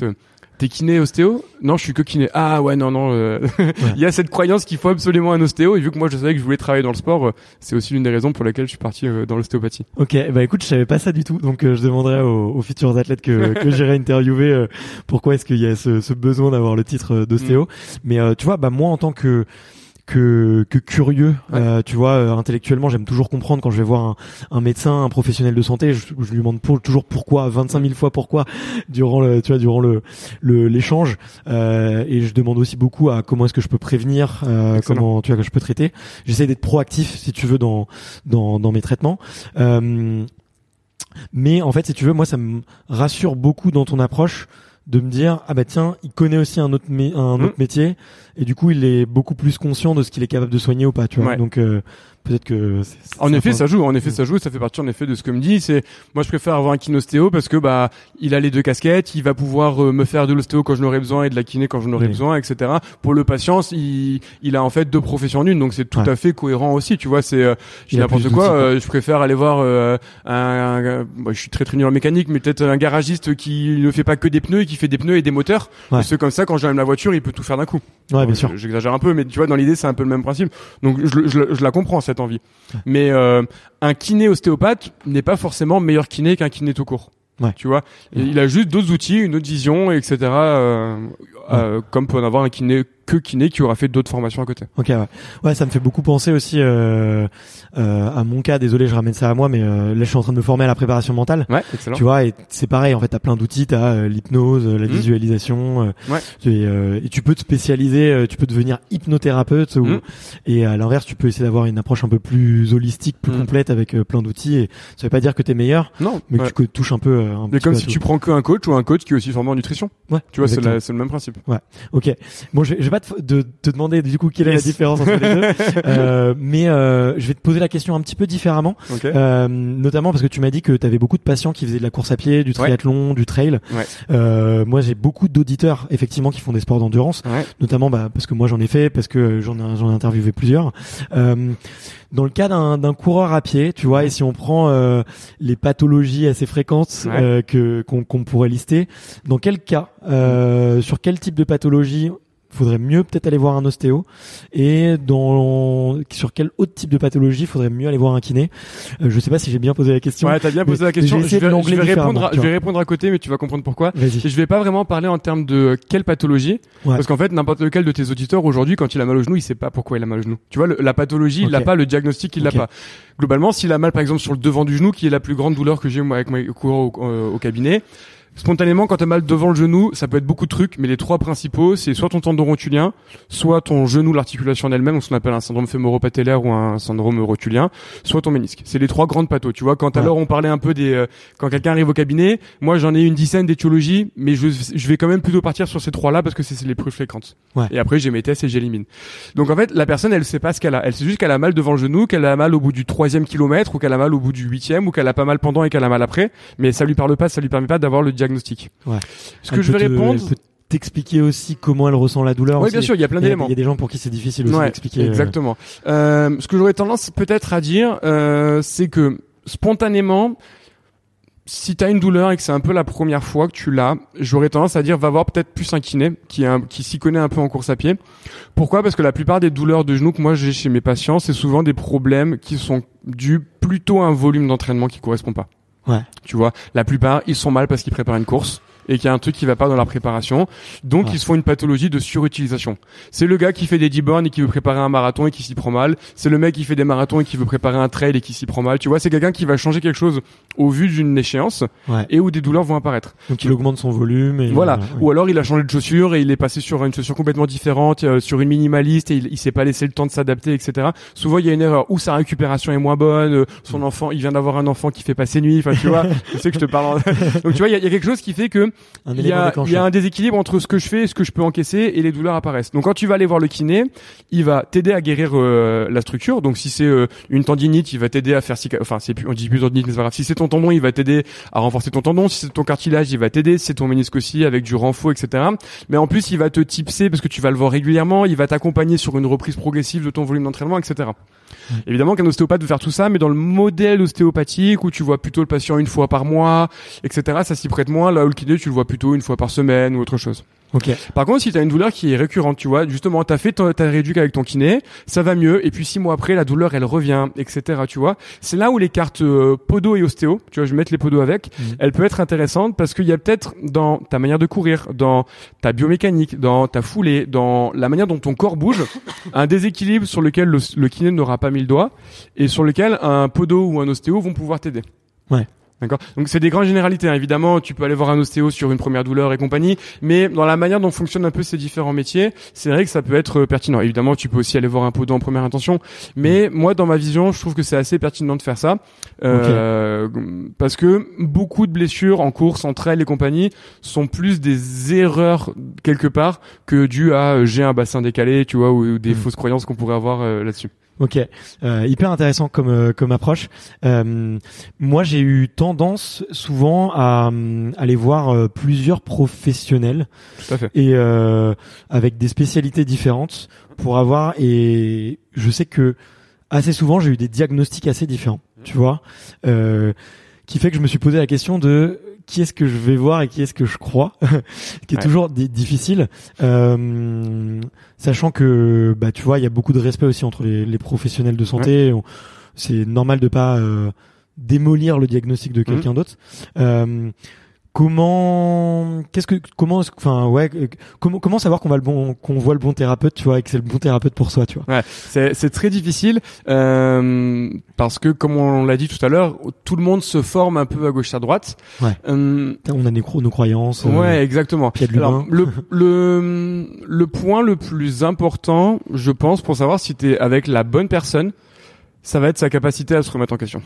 C: T'es kiné ostéo Non, je suis que kiné. Ah ouais, non, non. euh, Il y a cette croyance qu'il faut absolument un ostéo. Et vu que moi je savais que je voulais travailler dans le sport, euh, c'est aussi l'une des raisons pour lesquelles je suis parti euh, dans l'ostéopathie.
A: Ok, bah écoute, je savais pas ça du tout, donc euh, je demanderai aux, aux futurs athlètes que, que j'irai interviewer pourquoi est-ce qu'il y a ce, ce besoin d'avoir le titre d'ostéo. Mais euh, tu vois, bah moi en tant que que, que curieux. Euh, tu vois, euh, intellectuellement, j'aime toujours comprendre quand je vais voir un, un médecin, un professionnel de santé, je, je lui demande pour, toujours pourquoi, 25 000 fois pourquoi durant le, tu vois, durant le le- l'échange. Euh, et je demande aussi beaucoup à comment est-ce que je peux prévenir, euh, comment tu vois que je peux traiter. J'essaie d'être proactif, si tu veux, dans dans, dans mes traitements. Euh, mais en fait, si tu veux, moi, ça me rassure beaucoup dans ton approche de me dire ah bah tiens, il connaît aussi un autre mé- un
C: Mm.
A: autre métier et du coup, il est beaucoup plus conscient de ce qu'il est capable de soigner ou pas, tu vois.
C: Ouais.
A: Donc euh, peut-être que c'est
C: En effet, ça joue. En effet, ça joue. Ça fait partie en effet de ce que me dit. C'est moi, je préfère avoir un kinostéo parce que bah, il a les deux casquettes. Il va pouvoir euh, me faire de l'ostéo quand je n'aurai besoin et de la kiné quand je n'aurai
A: Oui.
C: besoin, etc. Pour le patient, il, il a en fait deux professions en une, donc c'est tout
A: Ouais.
C: à fait cohérent aussi. Tu vois, c'est euh, n'importe quoi. euh, je préfère aller voir euh, un, un- bah, je suis très très nul en mécanique, mais peut-être un garagiste qui ne fait pas que des pneus et qui fait des pneus et des moteurs.
A: Ouais.
C: Parce que comme ça, quand j'aime la voiture, il peut tout faire d'un coup.
A: Ouais, bien
C: Bon,
A: sûr.
C: je- J'exagère un peu, mais tu vois, dans l'idée, c'est un peu le même principe. Donc, je, la comprends cette envie. Mais euh, un kiné ostéopathe n'est pas forcément meilleur kiné qu'un kiné tout court.
A: Ouais.
C: Tu vois, il a juste d'autres outils, une autre vision, etc. euh, euh, comme peut en avoir un kiné que kiné qui aura fait d'autres formations à côté.
A: Ok, ouais. ouais, ça me fait beaucoup penser aussi euh, euh, à mon cas. Désolé, je ramène ça à moi, mais euh, là, je suis en train de me former à la préparation mentale.
C: Ouais, excellent.
A: Tu vois, et c'est pareil. En fait, t'as plein d'outils. T'as euh, l'hypnose, euh, la
C: Mhm.
A: visualisation.
C: Ouais.
A: et, et tu peux te spécialiser. tu peux devenir hypnothérapeute. Ou,
C: Mhm.
A: Et à l'inverse, tu peux essayer d'avoir une approche un peu plus holistique, plus
C: Mhm.
A: complète avec plein d'outils. Et ça veut pas dire que t'es meilleur,
C: Non,
A: mais
C: ouais.
A: que tu touches un peu. un
C: mais comme si tu prends que un coach ou un coach qui est aussi formé en nutrition.
A: Ouais.
C: Tu vois, c'est le même principe.
A: Ok. Bon, je vais, je vais pas te, de, te demander du coup quelle est la différence entre les deux, euh, mais euh, je vais te poser la question un petit peu différemment,
C: Ok.
A: euh, notamment parce que tu m'as dit que tu avais beaucoup de patients qui faisaient de la course à pied, du triathlon, du trail.
C: Ouais.
A: Euh, moi, j'ai beaucoup d'auditeurs effectivement qui font des sports d'endurance,
C: Ouais.
A: notamment bah, parce que moi j'en ai fait, parce que j'en ai, j'en ai interviewé plusieurs. Dans le cas d'un d'un coureur à pied, tu vois, et si on prend euh, les pathologies assez fréquentes
C: Ouais.
A: euh, que qu'on qu'on pourrait lister, dans quel cas, euh, sur quel type de pathologie faudrait mieux peut-être aller voir un ostéo et dans sur quel autre type de pathologie faudrait mieux aller voir un kiné euh, je sais pas si j'ai bien posé la question
C: Ouais, t'as bien posé la question.
A: je vais essayer
C: Je
A: de
C: vais,
A: l'angler
C: je vais répondre, à, je vais répondre à côté, mais tu vas comprendre pourquoi. Et je vais pas vraiment parler en termes de quelle pathologie,
A: Ouais.
C: parce qu'en fait n'importe lequel de tes auditeurs aujourd'hui, quand il a mal au genou, il sait pas pourquoi il a mal au genou. Tu vois, le- la pathologie, il l'a pas, le diagnostic, il
A: Ok.
C: l'a pas. Globalement, s'il a mal, par exemple, sur le devant du genou, qui est la plus grande douleur que j'ai moi avec mes coureurs au, euh, au cabinet. Spontanément, quand t'as mal devant le genou, ça peut être beaucoup de trucs, mais les trois principaux, c'est soit ton tendon rotulien, soit ton genou, l'articulation en elle-même, ce qu'on appelle un syndrome fémoro-patellaire ou un syndrome rotulien, soit ton ménisque. C'est les trois grandes pathos. Tu vois, quand alors on parlait un peu des, euh, quand quelqu'un arrive au cabinet, moi j'en ai une dizaine d'étiologies, mais je, je vais quand même plutôt partir sur ces trois-là parce que c'est c'est les plus fréquentes.
A: Ouais.
C: Et après j'ai mes tests et j'élimine. Donc en fait, la personne elle sait pas ce qu'elle a. Elle sait juste qu'elle a mal devant le genou, qu'elle a mal au bout du troisième kilomètre, ou qu'elle a mal au bout du huitième, ou qu'elle a pas mal pendant et qu'elle a mal après. Mais ça lui parle pas, ça lui permet pas d'avoir le diagnostic.
A: Ouais.
C: Ce que
A: Elle
C: je vais
A: te-
C: répondre.
A: t'expliquer aussi comment elle ressent la douleur
C: Oui, bien sûr, il y a plein d'éléments.
A: il y a des gens pour qui c'est difficile aussi
C: Ouais,
A: d'expliquer euh,
C: Exactement. Euh, ce que j'aurais tendance peut-être à dire, euh, c'est que spontanément, si t'as une douleur et que c'est un peu la première fois que tu l'as, j'aurais tendance à dire va voir peut-être plus un kiné qui, est un- qui s'y connaît un peu en course à pied. Pourquoi? Parce que la plupart des douleurs de genoux que moi j'ai chez mes patients, c'est souvent des problèmes qui sont dus plutôt à un volume d'entraînement qui correspond pas.
A: Ouais.
C: Tu vois, la plupart ils sont mal parce qu'ils préparent une course et qu'il y a un truc qui va pas dans la préparation. Donc ils se font une pathologie de surutilisation. C'est le gars qui fait des 10 bornes et qui veut préparer un marathon et qui s'y prend mal. C'est le mec qui fait des marathons et qui veut préparer un trail et qui s'y prend mal. Tu vois, c'est quelqu'un qui va changer quelque chose au vu d'une échéance
A: Ouais.
C: et où des douleurs vont apparaître.
A: donc il augmente son volume et
C: Voilà. Ou alors il a changé de chaussure et il est passé sur une chaussure complètement différente, euh, sur une minimaliste et il, il s'est pas laissé le temps de s'adapter, etc. Souvent il y a une erreur. Ou sa récupération est moins bonne. euh, son enfant, il vient d'avoir un enfant qui fait pas ses nuits. Enfin tu vois, je sais que je te parle. en- Donc tu vois, il y a, il y a quelque chose qui fait que il y, a, y un déséquilibre entre ce que je fais et ce que je peux encaisser et les douleurs apparaissent. Donc quand tu vas aller voir le kiné, il va t'aider à guérir euh, la structure. Donc si c'est euh, une tendinite, il va t'aider à faire enfin c'est plus on dit plus tendinite mais c'est pas grave. Si c'est ton tendon, il va t'aider à renforcer ton tendon. Si c'est ton cartilage, il va t'aider. Si c'est ton ménisque aussi avec du renfort, etc. Mais en plus, il va te tipser parce que tu vas le voir régulièrement. Il va t'accompagner sur une reprise progressive de ton volume d'entraînement, etc. Évidemment qu'un ostéopathe veut faire tout ça, mais dans le modèle ostéopathique où tu vois plutôt le patient une fois par mois, etc. Ça s'y prête moins. Là où le tu le vois plutôt une fois par semaine ou autre chose.
A: Ok.
C: Par contre, si tu as une douleur qui est récurrente, tu vois, justement, tu as fait ton, ta réduc avec ton kiné, ça va mieux, et puis six mois après, la douleur, elle revient, etc., tu vois. C'est là où les cartes euh, podo et ostéo, tu vois, je vais mettre les podo avec,
A: Mhm.
C: elle peut être intéressante parce qu'il y a peut-être dans ta manière de courir, dans ta biomécanique, dans ta foulée, dans la manière dont ton corps bouge, un déséquilibre sur lequel le, le kiné n'aura pas mis le doigt, et sur lequel un podo ou un ostéo vont pouvoir t'aider.
A: Ouais.
C: D'accord. Donc c'est des grandes généralités. hein. Évidemment, tu peux aller voir un ostéo sur une première douleur et compagnie, mais dans la manière dont fonctionnent un peu ces différents métiers, c'est vrai que ça peut être euh, pertinent. Évidemment, tu peux aussi aller voir un podo en première intention, mais moi, dans ma vision, je trouve que c'est assez pertinent de faire ça, euh, parce que beaucoup de blessures en course, entre elles et compagnie, sont plus des erreurs quelque part que dues à euh, j'ai un bassin décalé, tu vois, ou, ou des
A: Mm.
C: fausses croyances qu'on pourrait avoir euh, là-dessus.
A: Ok, euh, hyper intéressant comme euh, comme approche. Euh, moi, j'ai eu tendance souvent à euh, aller voir euh, plusieurs professionnels
C: Tout à fait.
A: et euh, avec des spécialités différentes pour avoir et je sais que assez souvent j'ai eu des diagnostics assez différents, tu vois, euh, qui fait que je me suis posé la question de qui est-ce que je vais voir et qui est-ce que je crois, qui est
C: Ouais.
A: toujours di- difficile, euh, sachant que bah tu vois il y a beaucoup de respect aussi entre les, les professionnels de santé. C'est normal de pas euh, démolir le diagnostic de quelqu'un d'autre. Euh, comment qu'est-ce que comment enfin ouais euh, comment comment savoir qu'on va le bon qu'on voit le bon thérapeute tu vois et que c'est le bon thérapeute pour soi tu vois
C: Ouais, c'est c'est très difficile euh, parce que comme on l'a dit tout à l'heure, tout le monde se forme un peu à gauche à droite.
A: Ouais.
C: Euh,
A: on a nos, nos croyances euh,
C: ouais, exactement.
A: de
C: Alors, le, le le point le plus important, je pense, pour savoir si t'es avec la bonne personne, ça va être sa capacité à se remettre en question.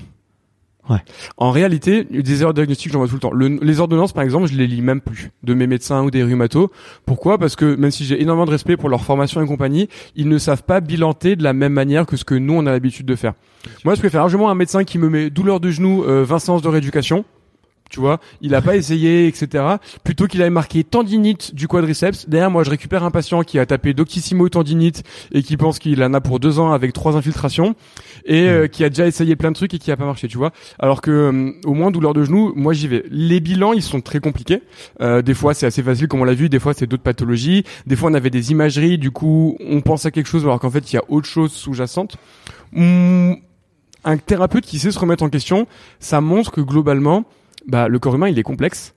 A: Ouais.
C: En réalité, des erreurs diagnostiques, j'en vois tout le temps. Le- les ordonnances, par exemple, je les lis même plus de mes médecins ou des rhumatos. Pourquoi? Parce que même si j'ai énormément de respect pour leur formation et compagnie, ils ne savent pas bilanter de la même manière que ce que nous on a l'habitude de faire. Moi, je préfère largement un médecin qui me met douleur de genou, euh, 20 séances de rééducation. Tu vois, il a pas essayé, etc. Plutôt qu'il avait marqué tendinite du quadriceps. Derrière, moi, je récupère un patient qui a tapé doctissimo tendinite et qui pense qu'il en a pour deux ans avec trois infiltrations et euh, qui a déjà essayé plein de trucs et qui a pas marché, tu vois. Alors que euh, au moins douleur de genou, moi j'y vais. Les bilans, ils sont très compliqués. Euh, des fois, c'est assez facile comme on l'a vu. Des fois, c'est d'autres pathologies. Des fois, on avait des imageries. Du coup, on pense à quelque chose alors qu'en fait, il y a autre chose sous-jacente. Hum, un thérapeute qui sait se remettre en question, ça montre que globalement, bah, le corps humain, il est complexe.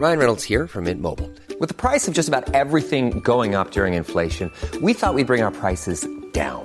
D: Ryan Reynolds here from Mint Mobile. With the price of just about everything going up during inflation, we thought we'd bring our prices down.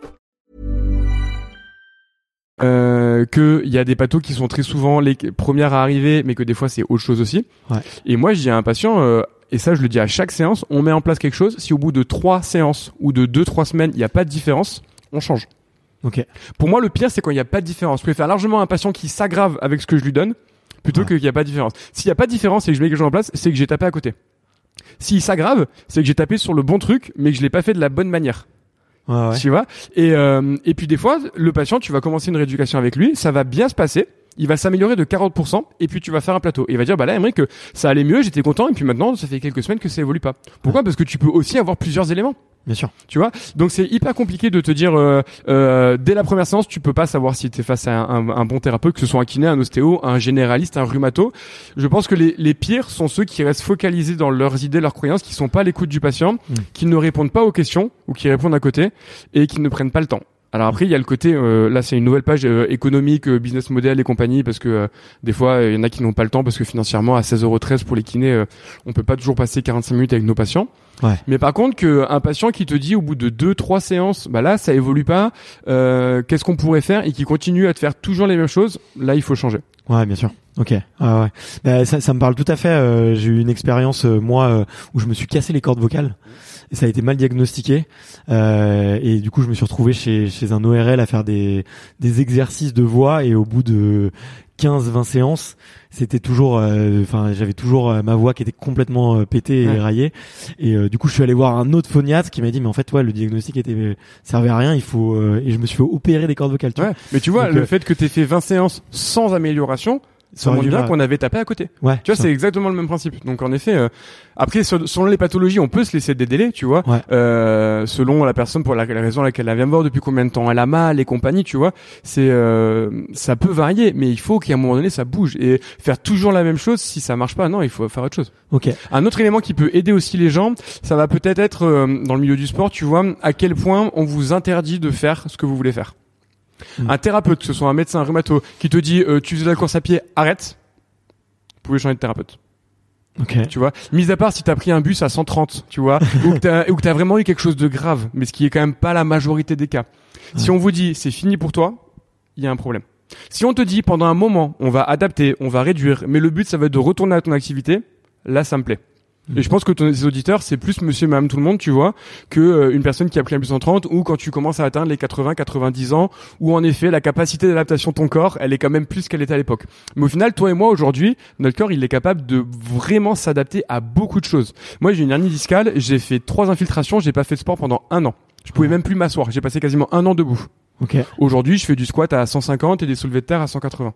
C: Euh, que il y a des pathos qui sont très souvent les premières à arriver, mais que des fois c'est autre chose aussi.
A: Ouais.
C: Et moi, je dis à un patient, euh, et ça je le dis à chaque séance, on met en place quelque chose. Si au bout de trois séances ou de deux trois semaines, il n'y a pas de différence, on change.
A: ok
C: Pour moi, le pire, c'est quand il n'y a pas de différence. Je préfère largement un patient qui s'aggrave avec ce que je lui donne, plutôt
A: Ouais.
C: qu'il n'y a pas de différence. S'il n'y a pas de différence et que je mets quelque chose en place, c'est que j'ai tapé à côté. S'il s'aggrave, c'est que j'ai tapé sur le bon truc, mais que je l'ai pas fait de la bonne manière.
A: Ouais, ouais.
C: Tu vois? Et, euh, et puis des fois, le patient, tu vas commencer une rééducation avec lui, ça va bien se passer. Il va s'améliorer de 40% et puis tu vas faire un plateau. Et il va dire bah là Emery que ça allait mieux, j'étais content et puis maintenant ça fait quelques semaines que ça évolue pas. Pourquoi? Parce que tu peux aussi avoir plusieurs éléments.
A: bien sûr
C: Tu vois? Donc c'est hyper compliqué de te dire euh, euh, dès la première séance, tu peux pas savoir si tu es face à un, un- un bon thérapeute, que ce soit un kiné, un ostéo, un généraliste, un rhumato. Je pense que les, les pires sont ceux qui restent focalisés dans leurs idées, leurs croyances, qui sont pas à l'écoute du patient,
A: Mm.
C: qui ne répondent pas aux questions ou qui répondent à côté et qui ne prennent pas le temps. Alors après, il y a le côté, euh, là c'est une nouvelle page euh, économique, euh, business model et compagnie, parce que euh, des fois, il y en a qui n'ont pas le temps, parce que financièrement, à 16,13€ pour les kinés, euh, on peut pas toujours passer 45 minutes avec nos patients.
A: Ouais.
C: Mais par contre, que un patient qui te dit au bout de deux, trois séances, bah là, ça évolue pas, euh, qu'est-ce qu'on pourrait faire et qui continue à te faire toujours les mêmes choses, là, il faut changer.
A: Ouais, bien sûr. Ok. Ah ouais. Bah, ça, ça me parle tout à fait. euh, J'ai eu une expérience euh, moi euh, où je me suis cassé les cordes vocales et ça a été mal diagnostiqué. Euh, et du coup, je me suis retrouvé chez chez un ORL à faire des des exercices de voix et au bout de 15-20 séances, c'était toujours, euh, enfin, j'avais toujours euh, ma voix qui était complètement euh, pétée et
C: Ouais.
A: raillée. Et du coup, je suis allé voir un autre phoniatre qui m'a dit, mais en fait, ouais, le diagnostic était servait à rien. Il faut euh, et je me suis fait opérer des cordes vocales. Tu
C: Ouais. Mais tu vois,
A: Donc,
C: le fait que t'aies fait 20 séances sans amélioration, bien
A: va-
C: qu'on avait tapé à côté.
A: Ouais.
C: Tu vois, c'est exactement le même principe. Donc en effet, euh, après sur- selon les pathologies, on peut se laisser des délais, tu vois,
A: Ouais.
C: euh, selon la personne pour la, la raison à laquelle elle vient me voir, depuis combien de temps elle a mal et compagnie, tu vois. C'est euh, ça peut varier, mais il faut qu'à un moment donné ça bouge et faire toujours la même chose. Si ça marche pas, non, il faut faire autre chose.
A: Ok.
C: Un autre élément qui peut aider aussi les gens, ça va peut-être être euh, dans le milieu du sport, tu vois, à quel point on vous interdit de faire ce que vous voulez faire. Un thérapeute, que ce soit un médecin, un rhumato, qui te dit euh, tu faisais de la course à pied, arrête. Vous pouvez changer de thérapeute,
A: Ok.
C: tu vois? Mis à part si t'as pris un bus à 130, tu vois, ou que t'as ou que t'as vraiment eu quelque chose de grave, mais ce qui est quand même pas la majorité des cas. Si on vous dit c'est fini pour toi, il y a un problème. Si on te dit pendant un moment on va adapter, on va réduire, mais le but ça va être de retourner à ton activité, là ça me plaît. Et je pense que ton, tes auditeurs, c'est plus monsieur, madame, tout le monde, tu vois, que euh, une personne qui a pris un bus en 30 ou quand tu commences à atteindre les 80, 90 ans, où en effet, la capacité d'adaptation de ton corps, elle est quand même plus qu'elle était à l'époque. Mais au final, toi et moi, aujourd'hui, notre corps, il est capable de vraiment s'adapter à beaucoup de choses. Moi, j'ai une hernie discale, j'ai fait trois infiltrations, j'ai pas fait de sport pendant un an. Je pouvais même plus m'asseoir. J'ai passé quasiment un an debout.
A: Ok.
C: Aujourd'hui, je fais du squat à 150 et des soulevés de terre à 180.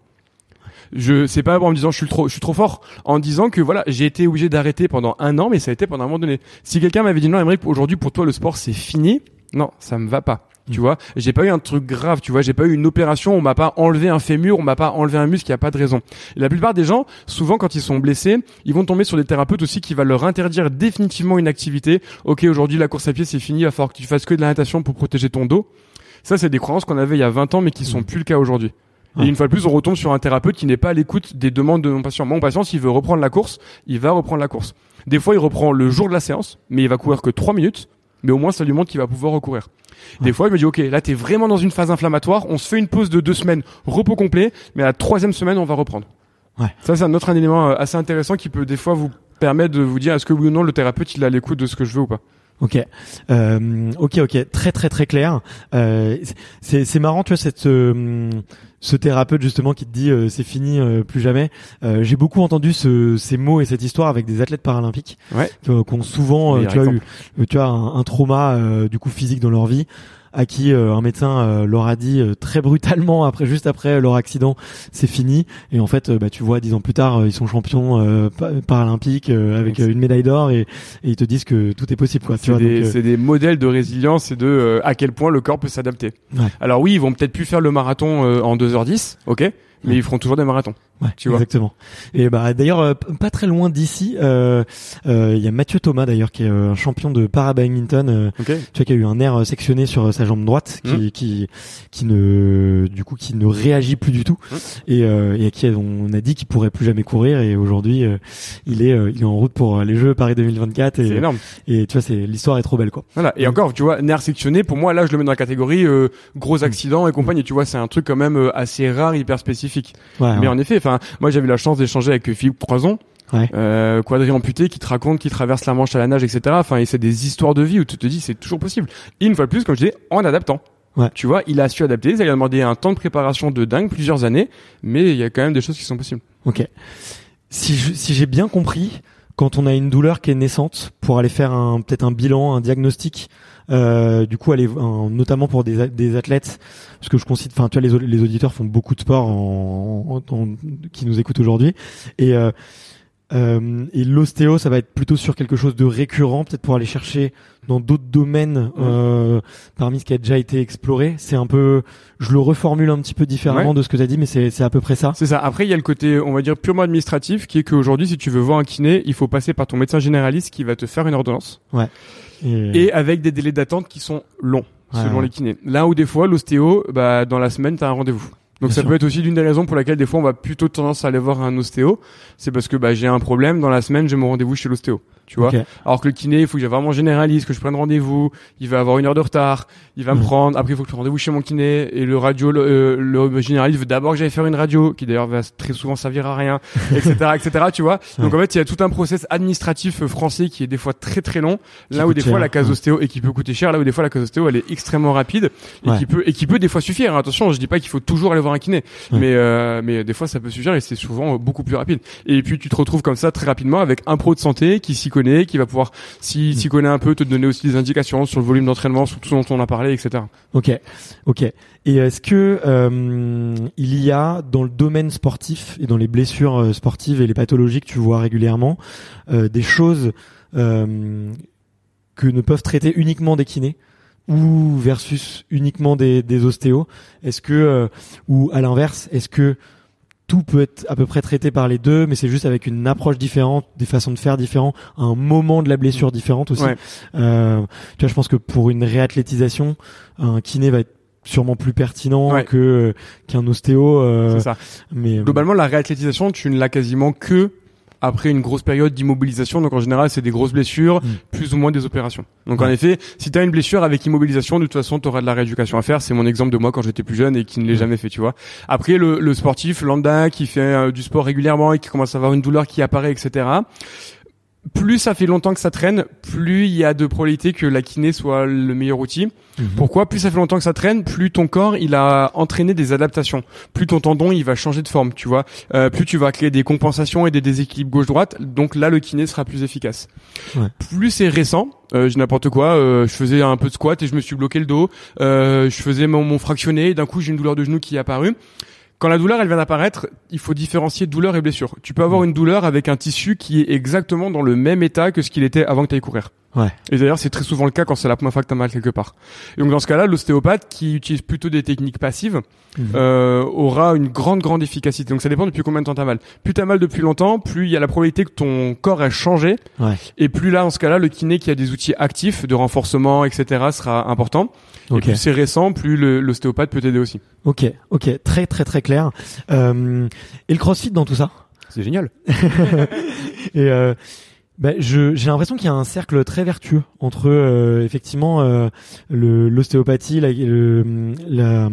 C: Je sais pas en me disant je suis trop je suis trop fort en disant que voilà j'ai été obligé d'arrêter pendant un an mais ça a été pendant un moment donné. Si quelqu'un m'avait dit non Émeric aujourd'hui pour toi le sport c'est fini non ça me va pas tu vois j'ai pas eu un truc grave tu vois j'ai pas eu une opération on m'a pas enlevé un fémur on m'a pas enlevé un muscle il y a pas de raison. Et la plupart des gens souvent quand ils sont blessés ils vont tomber sur des thérapeutes aussi qui va leur interdire définitivement une activité. Ok aujourd'hui la course à pied c'est fini il va falloir que tu fasses que de la natation pour protéger ton dos. Ça, c'est des croyances qu'on avait il y a 20 ans, mais qui sont plus le cas aujourd'hui. Et une fois de plus, on retombe sur un thérapeute qui n'est pas à l'écoute des demandes de mon patient. Mon patient, s'il veut reprendre la course, il va reprendre la course. Des fois, il reprend le jour de la séance, mais il va courir que 3 minutes, mais au moins, ça lui montre qu'il va pouvoir recourir. Des fois, il me dit, OK, là, t'es vraiment dans une phase inflammatoire, on se fait une pause de deux semaines, repos complet, mais à la troisième semaine, on va reprendre.
A: Ouais.
C: Ça, c'est un autre élément euh, assez intéressant qui peut des fois vous permettre de vous dire est-ce que oui ou non le thérapeute il à l'écoute de ce que je veux ou pas.
A: Ok, euh, ok, ok, très très très clair. Euh, c'est c'est marrant, tu vois, cette euh, ce thérapeute justement qui te dit euh, c'est fini, euh, plus jamais. Euh, J'ai beaucoup entendu ce, ces mots et cette histoire avec des athlètes paralympiques
C: Ouais.
A: qui ont qui ont souvent, tu as eu, tu as un, un trauma euh, du coup physique dans leur vie à qui euh, un médecin euh, leur a dit euh, très brutalement après juste après leur accident c'est fini et en fait bah tu vois dix ans plus tard euh, ils sont champions euh, pa- paralympiques euh, avec une médaille d'or et, et ils te disent que tout est possible quoi
C: C'est des, des modèles de résilience et de euh, à quel point le corps peut s'adapter.
A: Ouais.
C: Alors oui, ils vont peut-être plus faire le marathon euh, en 2h10, ok, mais ils feront toujours des marathons.
A: Ouais,
C: Tu vois.
A: exactement. Et bah d'ailleurs euh, pas très loin d'ici, euh, euh, il y a Mathieu Thomas d'ailleurs qui est euh, un champion de para-badminton, euh,
C: Ok.
A: tu vois qui a eu un nerf euh, sectionné sur euh, sa jambe droite, qui
C: Mhm.
A: qui qui ne du coup qui ne réagit plus du tout
C: Mhm.
A: et, euh, et à qui on a dit qu'il pourrait plus jamais courir et aujourd'hui euh, il est euh, il est en route pour euh, les Jeux Paris 2024
C: C'est
A: et
C: énorme.
A: et tu vois c'est l'histoire est trop belle quoi.
C: Voilà. Et encore, tu vois, nerf sectionné, pour moi, là, je le mets dans la catégorie euh, gros accident et compagnie. Tu vois, c'est un truc quand même euh, assez rare, hyper spécifique.
A: Ouais,
C: Mais
A: ouais.
C: en effet, enfin, moi, j'avais la chance d'échanger avec Philippe Croison.
A: Ouais.
C: Euh, quadri amputé qui te raconte qu'il traverse la Manche à la nage, etc. Enfin, et c'est des histoires de vie où tu te dis c'est toujours possible. Et une fois de plus, comme je disais, en adaptant.
A: Ouais.
C: Tu vois, il a su adapter. Ça lui a demandé un temps de préparation de dingue, plusieurs années, mais il y a quand même des choses qui sont possibles.
A: Ok. Si j'ai bien compris, quand on a une douleur qui est naissante, pour aller faire un peut-être un bilan, un diagnostic, euh, du coup aller notamment pour des, athlètes, parce que je considère, enfin tu vois les, les auditeurs font beaucoup de sport en, en- en- qui nous écoutent aujourd'hui, et euh, euh, et l'ostéo, ça va être plutôt sur quelque chose de récurrent, peut-être pour aller chercher dans d'autres domaines euh, parmi ce qui a déjà été exploré. C'est un peu, je le reformule un petit peu différemment
C: Ouais.
A: de ce que tu as dit, mais c'est c'est à peu près ça.
C: C'est ça. Après, il y a le côté, on va dire, purement administratif, qui est qu'aujourd'hui, si tu veux voir un kiné, il faut passer par ton médecin généraliste qui va te faire une ordonnance.
A: Et,
C: Et avec des délais d'attente qui sont longs,
A: Ouais,
C: selon
A: ouais.
C: les kinés. Là où des fois, l'ostéo, bah, dans la semaine, t'as un rendez-vous. Donc
A: Bien
C: ça
A: sûr.
C: peut être aussi l'une des raisons pour laquelle des fois on va plutôt tendance à aller voir un ostéo, c'est parce que bah, j'ai un problème dans la semaine, j'ai mon rendez-vous chez l'ostéo. Tu vois. Alors que le kiné, il faut que j'ai vraiment généralise, que je prenne rendez-vous. Il va avoir une heure de retard. Il va me
A: Mm.
C: prendre. Après, il faut que je prenne rendez-vous chez mon kiné. Et le radio, le, euh, le généraliste veut d'abord que j'aille faire une radio, qui d'ailleurs va très souvent servir à rien, etc., etc. Tu vois. Donc en fait, il y a tout un process administratif euh, français qui est des fois très très long.
A: Qui
C: Là où des fois
A: cher,
C: la case
A: ouais.
C: ostéo et qui peut coûter cher. Là où des fois la case ostéo elle est extrêmement rapide et
A: Ouais.
C: qui peut et qui peut des fois suffire. hein. Attention, je dis pas qu'il faut toujours aller voir un kiné, mais euh, mais des fois ça peut suffire et c'est souvent euh, beaucoup plus rapide. Et puis tu te retrouves comme ça très rapidement avec un pro de santé qui s'y connaît, qui va pouvoir s'y s'y connaît un peu te donner aussi des indications sur le volume d'entraînement, sur tout ce dont on a parlé, etc.
A: Ok, ok. Et est-ce que euh, il y a dans le domaine sportif et dans les blessures euh, sportives et les pathologies que tu vois régulièrement euh, des choses euh, que ne peuvent traiter uniquement des kinés ou versus uniquement des, des ostéos? Est-ce que euh, ou à l'inverse, est-ce que tout peut être à peu près traité par les deux, mais c'est juste avec une approche différente, des façons de faire différentes, un moment de la blessure différente aussi.
C: Ouais.
A: Euh, tu vois, je pense que pour une réathlétisation, un kiné va être sûrement plus pertinent
C: Ouais.
A: que euh, qu'un ostéo. euh,
C: C'est ça.
A: mais euh,
C: Globalement, la réathlétisation, tu ne l'as quasiment que après une grosse période d'immobilisation. Donc en général, c'est des grosses blessures,
A: Mm.
C: plus ou moins des opérations. Donc en effet, si tu as une blessure avec immobilisation, de toute façon, tu auras de la rééducation à faire. C'est mon exemple de moi quand j'étais plus jeune et qui ne l'ai jamais fait, tu vois. Après, le, le sportif lambda qui fait euh, du sport régulièrement et qui commence à avoir une douleur qui apparaît, etc. Plus ça fait longtemps que ça traîne, plus il y a de probabilité que la kiné soit le meilleur outil.
A: Mhm.
C: Pourquoi Plus ça fait longtemps que ça traîne, plus ton corps il a entraîné des adaptations. Plus ton tendon il va changer de forme, tu vois. Euh, plus tu vas créer des compensations et des déséquilibres gauche-droite. Donc là le kiné sera plus efficace.
A: Ouais.
C: Plus c'est récent, euh, j'ai n'importe quoi. euh, je faisais un peu de squat et je me suis bloqué le dos. Euh, je faisais mon, mon fractionné. Et d'un coup j'ai une douleur de genou qui est apparue. Quand la douleur elle vient d'apparaître, il faut différencier douleur et blessure. Tu peux avoir une douleur avec un tissu qui est exactement dans le même état que ce qu'il était avant que tu ailles courir.
A: Ouais.
C: Et d'ailleurs, c'est très souvent le cas quand c'est la première fois que t'as mal quelque part. Et donc dans ce cas-là, l'ostéopathe qui utilise plutôt des techniques passives
A: Mhm.
C: euh, aura une grande grande efficacité. Donc ça dépend depuis combien de temps t'as mal. Plus t'as mal depuis longtemps, plus il y a la probabilité que ton corps ait changé.
A: Ouais.
C: Et plus là, dans ce cas-là, le kiné qui a des outils actifs de renforcement, etc., sera important. Et
A: Ok.
C: plus c'est récent, plus l'ostéopathe peut t'aider aussi.
A: Ok, ok, très très très clair. Euh, et le CrossFit dans tout ça?
C: C'est génial.
A: Et euh, je j'ai l'impression qu'il y a un cercle très vertueux entre euh, effectivement euh, l'ostéopathie, la, le- la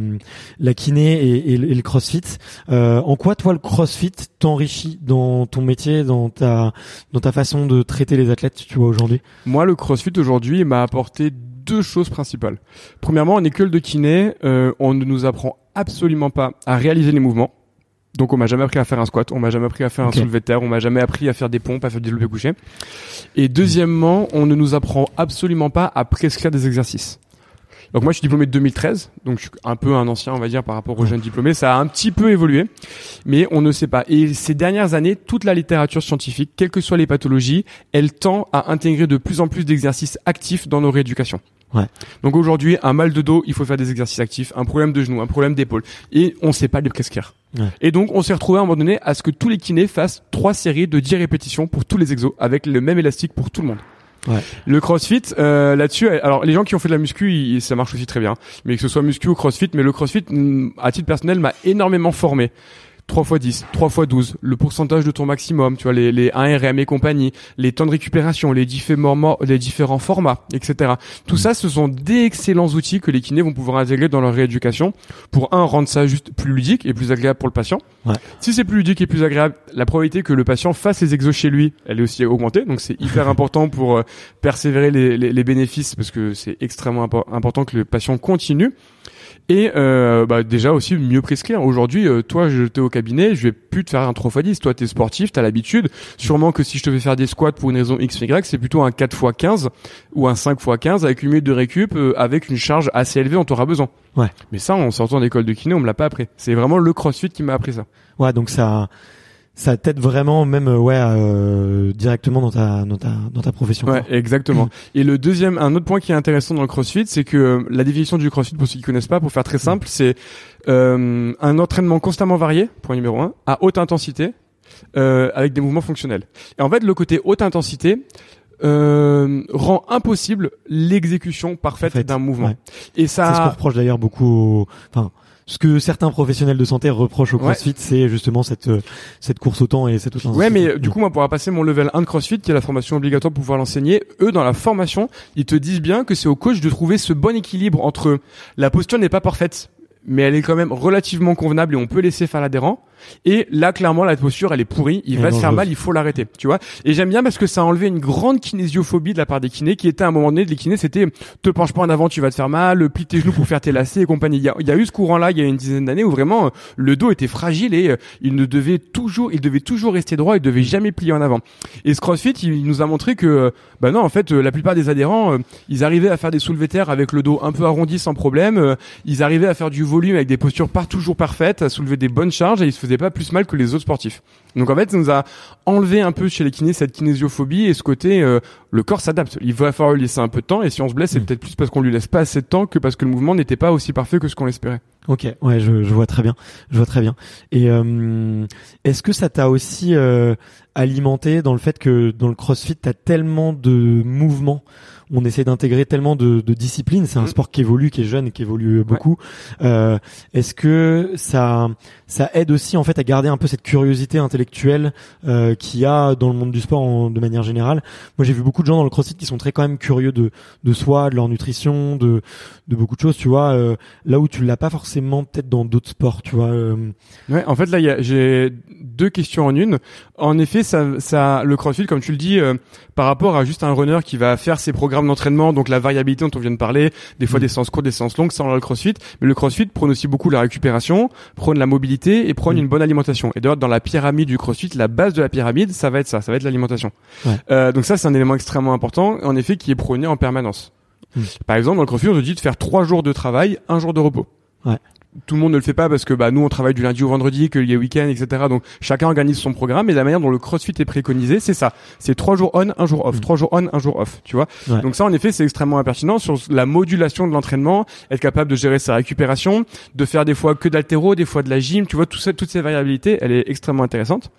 A: la kiné et, et le CrossFit. Euh, en quoi toi le CrossFit t'enrichit dans ton métier, dans ta dans ta façon de traiter les athlètes, tu vois aujourd'hui?
C: Moi, le CrossFit aujourd'hui m'a apporté deux choses principales. Premièrement, en école de kiné, euh, on ne nous apprend absolument pas à réaliser les mouvements. Donc on m'a jamais appris à faire un squat, on m'a jamais appris à faire un soulevé de terre, on m'a jamais appris à faire des pompes, à faire des développés couchés. Et deuxièmement, on ne nous apprend absolument pas à prescrire des exercices. Donc moi je suis diplômé de 2013, donc je suis un peu un ancien on va dire par rapport aux jeunes diplômés, ça a un petit peu évolué, mais on ne sait pas. Et ces dernières années, toute la littérature scientifique, quelles que soient les pathologies, elle tend à intégrer de plus en plus d'exercices actifs dans nos rééducations.
A: Ouais.
C: Donc aujourd'hui, un mal de dos, il faut faire des exercices actifs, un problème de genou, un problème d'épaule, et on sait pas les prescrire.
A: Ouais.
C: Et donc on s'est retrouvé à un moment donné à ce que tous les kinés fassent trois séries de 10 répétitions pour tous les exos, avec le même élastique pour tout le monde.
A: Ouais.
C: Le CrossFit, euh, là-dessus, alors les gens qui ont fait de la muscu, ça marche aussi très bien. Mais que ce soit muscu ou CrossFit, mais le CrossFit, mm, à titre personnel, m'a énormément formé. 3 x 10, 3 x 12, le pourcentage de ton maximum, tu vois, les, les 1RM et compagnie, les temps de récupération, les différents, les différents formats, etc. Tout ça, ce sont d'excellents outils que les kinés vont pouvoir intégrer dans leur rééducation pour, un, rendre ça juste plus ludique et plus agréable pour le patient.
A: Ouais.
C: Si c'est plus ludique et plus agréable, la probabilité que le patient fasse les exos chez lui, elle est aussi augmentée. Donc c'est hyper important pour euh, persévérer les, les, les bénéfices parce que c'est extrêmement impo- important que le patient continue. Et euh, bah, déjà aussi mieux prescrire. Aujourd'hui, euh, toi, je t'es au cabinet, je vais plus te faire un 3x10. Toi, t'es sportif, t'as l'habitude. Sûrement que si je te fais faire des squats pour une raison X, Y, c'est plutôt un 4x15 ou un 5x15 avec une minute de récup, euh, avec une charge assez élevée, on t'aura besoin.
A: Ouais.
C: Mais ça, en sortant d'école de kiné, on me l'a pas appris. C'est vraiment le CrossFit qui m'a appris ça.
A: Ouais, donc ça ça t'aide vraiment même euh, ouais euh, directement dans ta dans ta dans ta profession.
C: Ouais,
A: quoi.
C: exactement. Et le deuxième, un autre point qui est intéressant dans le CrossFit, c'est que euh, la définition du CrossFit, pour ceux qui connaissent pas, pour faire très simple, c'est euh, un entraînement constamment varié, point numéro un, à haute intensité, euh, avec des mouvements fonctionnels. Et en fait, le côté haute intensité euh, rend impossible l'exécution parfaite d'un mouvement.
A: ouais.
C: Et
A: C'est ce qu'on
C: ça,
A: reproche d'ailleurs beaucoup. aux- Enfin, ce que certains professionnels de santé reprochent au CrossFit, c'est justement cette euh, cette course au temps et cette autre
C: Ouais, mais du coup, moi, pour passer mon level 1 de CrossFit, qui est la formation obligatoire pour pouvoir l'enseigner, eux, dans la formation, ils te disent bien que c'est au coach de trouver ce bon équilibre entre la posture n'est pas parfaite, mais elle est quand même relativement convenable et on peut laisser faire l'adhérent et là, clairement, la posture, elle est pourrie. Il va se faire mal, il faut l'arrêter. Tu vois. Et j'aime bien parce que ça a enlevé une grande kinésiophobie de la part des kinés, qui était à un moment donné, les kinés, c'était te penche pas en avant, tu vas te faire mal, plie tes genoux pour faire tes lacets et compagnie. Il y a, il y a eu ce courant-là, il y a une dizaine d'années où vraiment le dos était fragile et euh, il ne devait toujours, il devait toujours rester droit, il devait jamais plier en avant. Et ce CrossFit, il nous a montré que, bah non, en fait, euh, la plupart des adhérents, euh, ils arrivaient à faire des soulevés terre avec le dos un peu arrondi sans problème. Ils arrivaient à faire du volume avec des postures pas toujours parfaites, à soulever des bonnes charges et ils se faisaient pas plus mal que les autres sportifs. Donc en fait, ça nous a enlevé un peu chez les kinés cette kinésiophobie et ce côté euh, le corps s'adapte. Il va falloir lui laisser un peu de temps et si on se blesse, c'est mm. peut-être plus parce qu'on lui laisse pas assez de temps que parce que le mouvement n'était pas aussi parfait que ce qu'on espérait.
A: Ok, ouais, je, je, vois très bien, je vois très bien. Et euh, est-ce que ça t'a aussi euh, alimenté dans le fait que dans le CrossFit, t'as tellement de mouvements on essaie d'intégrer tellement de, de disciplines. C'est un mm. sport qui évolue, qui est jeune et qui évolue beaucoup. Euh, Est-ce que ça ça aide aussi en fait à garder un peu cette curiosité intellectuelle euh, qu'il y a dans le monde du sport de manière générale? Moi, j'ai vu beaucoup de gens dans le CrossFit qui sont très quand même curieux de de soi, de leur nutrition, de de beaucoup de choses. Tu vois, euh, là où tu l'as pas forcément peut-être dans d'autres sports. Tu vois. Euh.
C: Ouais, en fait là, j'ai deux questions en une. En effet, ça, ça, le CrossFit, comme tu le dis, euh, par rapport à juste un runner qui va faire ses programmes d'entraînement, donc la variabilité dont on vient de parler, des fois mm. des séances courtes, des séances longues, ça on a le CrossFit. Mais le CrossFit prône aussi beaucoup la récupération, prône la mobilité et prône mm. une bonne alimentation. Et d'ailleurs, dans la pyramide du CrossFit, la base de la pyramide, ça va être ça, ça va être l'alimentation. Euh, donc ça, c'est un élément extrêmement important, en effet, qui est prôné en permanence. Mm. Par exemple, dans le CrossFit, on te dit de faire trois jours de travail, un jour de repos.
A: Ouais
C: tout le monde ne le fait pas parce que bah nous on travaille du lundi au vendredi, qu'il y a week-end, etc. Donc chacun organise son programme et la manière dont le CrossFit est préconisé, c'est ça. C'est trois jours on, un jour off, mm. trois jours on, un jour off. Tu vois. Donc ça en effet c'est extrêmement impertinent sur la modulation de l'entraînement, être capable de gérer sa récupération, de faire des fois que d'altéro, des fois de la gym. Tu vois tout ça, toutes ces variabilités, elle est extrêmement intéressante.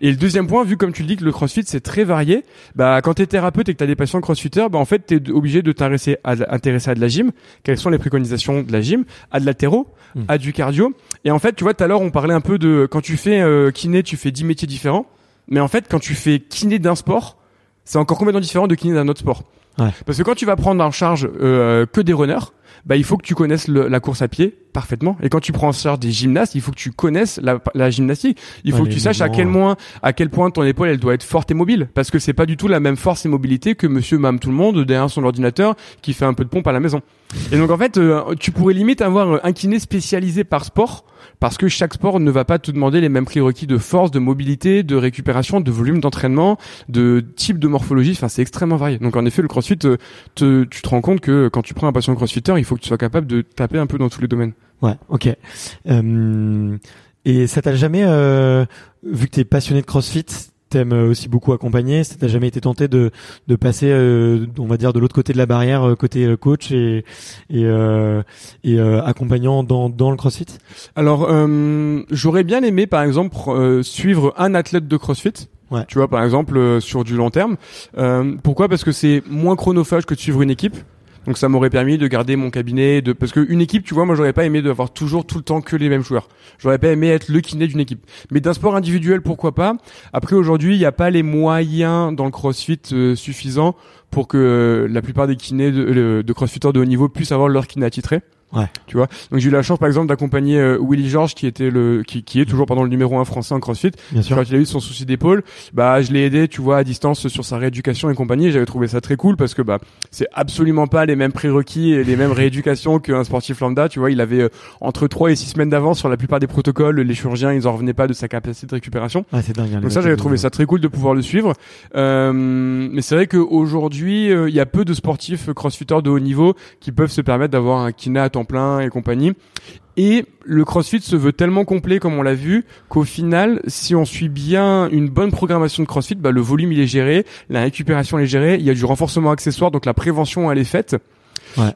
C: Et le deuxième point, vu comme tu le dis que le CrossFit c'est très varié, bah quand t'es thérapeute et que t'as des patients crossfitters, bah en fait t'es obligé de t'intéresser à, de la gym. Quelles sont les préconisations de la gym? À de l'altéro, hmm. à du cardio. Et en fait, tu vois, tout à l'heure on parlait un peu de quand tu fais euh, kiné, tu fais 10 métiers différents. Mais en fait, quand tu fais kiné d'un sport, c'est encore complètement différent de kiné d'un autre sport.
A: Ouais.
C: Parce que quand tu vas prendre en charge euh, que des runners, bah il faut que tu connaisses la course à pied parfaitement. Et quand tu prends en charge des gymnastes, il faut que tu connaisses la, la gymnastique. Il faut que tu saches à quel point, à quel point ton épaule elle doit être forte et mobile, parce que c'est pas du tout la même force et mobilité que Monsieur Mam tout le monde derrière son ordinateur qui fait un peu de pompe à la maison. Et donc en fait, euh, tu pourrais limite avoir un kiné spécialisé par sport parce que chaque sport ne va pas te demander les mêmes prérequis de force, de mobilité, de récupération, de volume d'entraînement, de type de morphologie. Enfin, c'est extrêmement varié. Donc, en effet, le CrossFit, euh, te, tu te rends compte que quand tu prends un patient CrossFitter, il faut que tu sois capable de taper un peu dans tous les domaines.
A: Ouais, ok. Euh, et ça t'a jamais, euh, vu que t'es passionné de CrossFit, t'aimes aussi beaucoup accompagner. Ça t'a jamais été tenté de de passer, euh, on va dire, de l'autre côté de la barrière, euh, côté euh, coach et et, euh, et accompagnant dans dans le CrossFit?
C: Alors, j'aurais bien aimé, par exemple, suivre un athlète de CrossFit.
A: Ouais.
C: Tu vois, par exemple, sur du long terme. pourquoi? Parce que c'est moins chronophage que de suivre une équipe. Donc ça m'aurait permis de garder mon cabinet, de parce que une équipe, tu vois, moi j'aurais pas aimé d'avoir toujours tout le temps que les mêmes joueurs. J'aurais pas aimé être le kiné d'une équipe. Mais d'un sport individuel, pourquoi pas Après aujourd'hui, il n'y a pas les moyens dans le CrossFit euh, suffisants pour que euh, la plupart des kinés de, de CrossFitters de haut niveau puissent avoir leur kiné attitré.
A: Ouais.
C: Tu vois. Donc j'ai eu la chance par exemple d'accompagner euh, Willy George qui était le qui, qui est toujours pendant le numéro un français en CrossFit.
A: Bien sûr.
C: Quand il a eu son souci d'épaule, bah je l'ai aidé, tu vois, à distance sur sa rééducation et compagnie. J'avais trouvé ça très cool parce que bah c'est absolument pas les mêmes prérequis et les mêmes rééducations qu'un sportif lambda. Tu vois, il avait euh, entre 3 et 6 semaines d'avance sur la plupart des protocoles. Les chirurgiens, ils en revenaient pas de sa capacité de récupération.
A: Ah, c'est dingue. Hein,
C: Donc ça, j'avais trouvé ça très cool de pouvoir le suivre. Euh, mais c'est vrai qu'aujourd'hui, euh, il y a peu de sportifs crossfitters de haut niveau qui peuvent se permettre d'avoir un kiné à temps plein et compagnie et le CrossFit se veut tellement complet, comme on l'a vu, qu'au final, si on suit bien une bonne programmation de CrossFit, bah, le volume il est géré, la récupération elle est gérée, il y a du renforcement accessoire, donc la prévention elle est faite.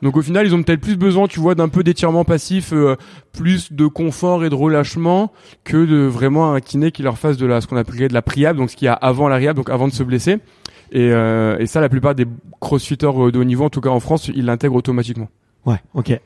C: Donc au final, ils ont peut-être plus besoin, tu vois, d'un peu d'étirement passif, euh, plus de confort et de relâchement que de vraiment un kiné qui leur fasse de la ce qu'on appellerait de la priable, donc ce qu'il y a avant la riable, donc avant de se blesser. Et, euh, et ça, la plupart des crossfitters de haut niveau, en tout cas en France, ils l'intègrent automatiquement.
A: Ouais, ok.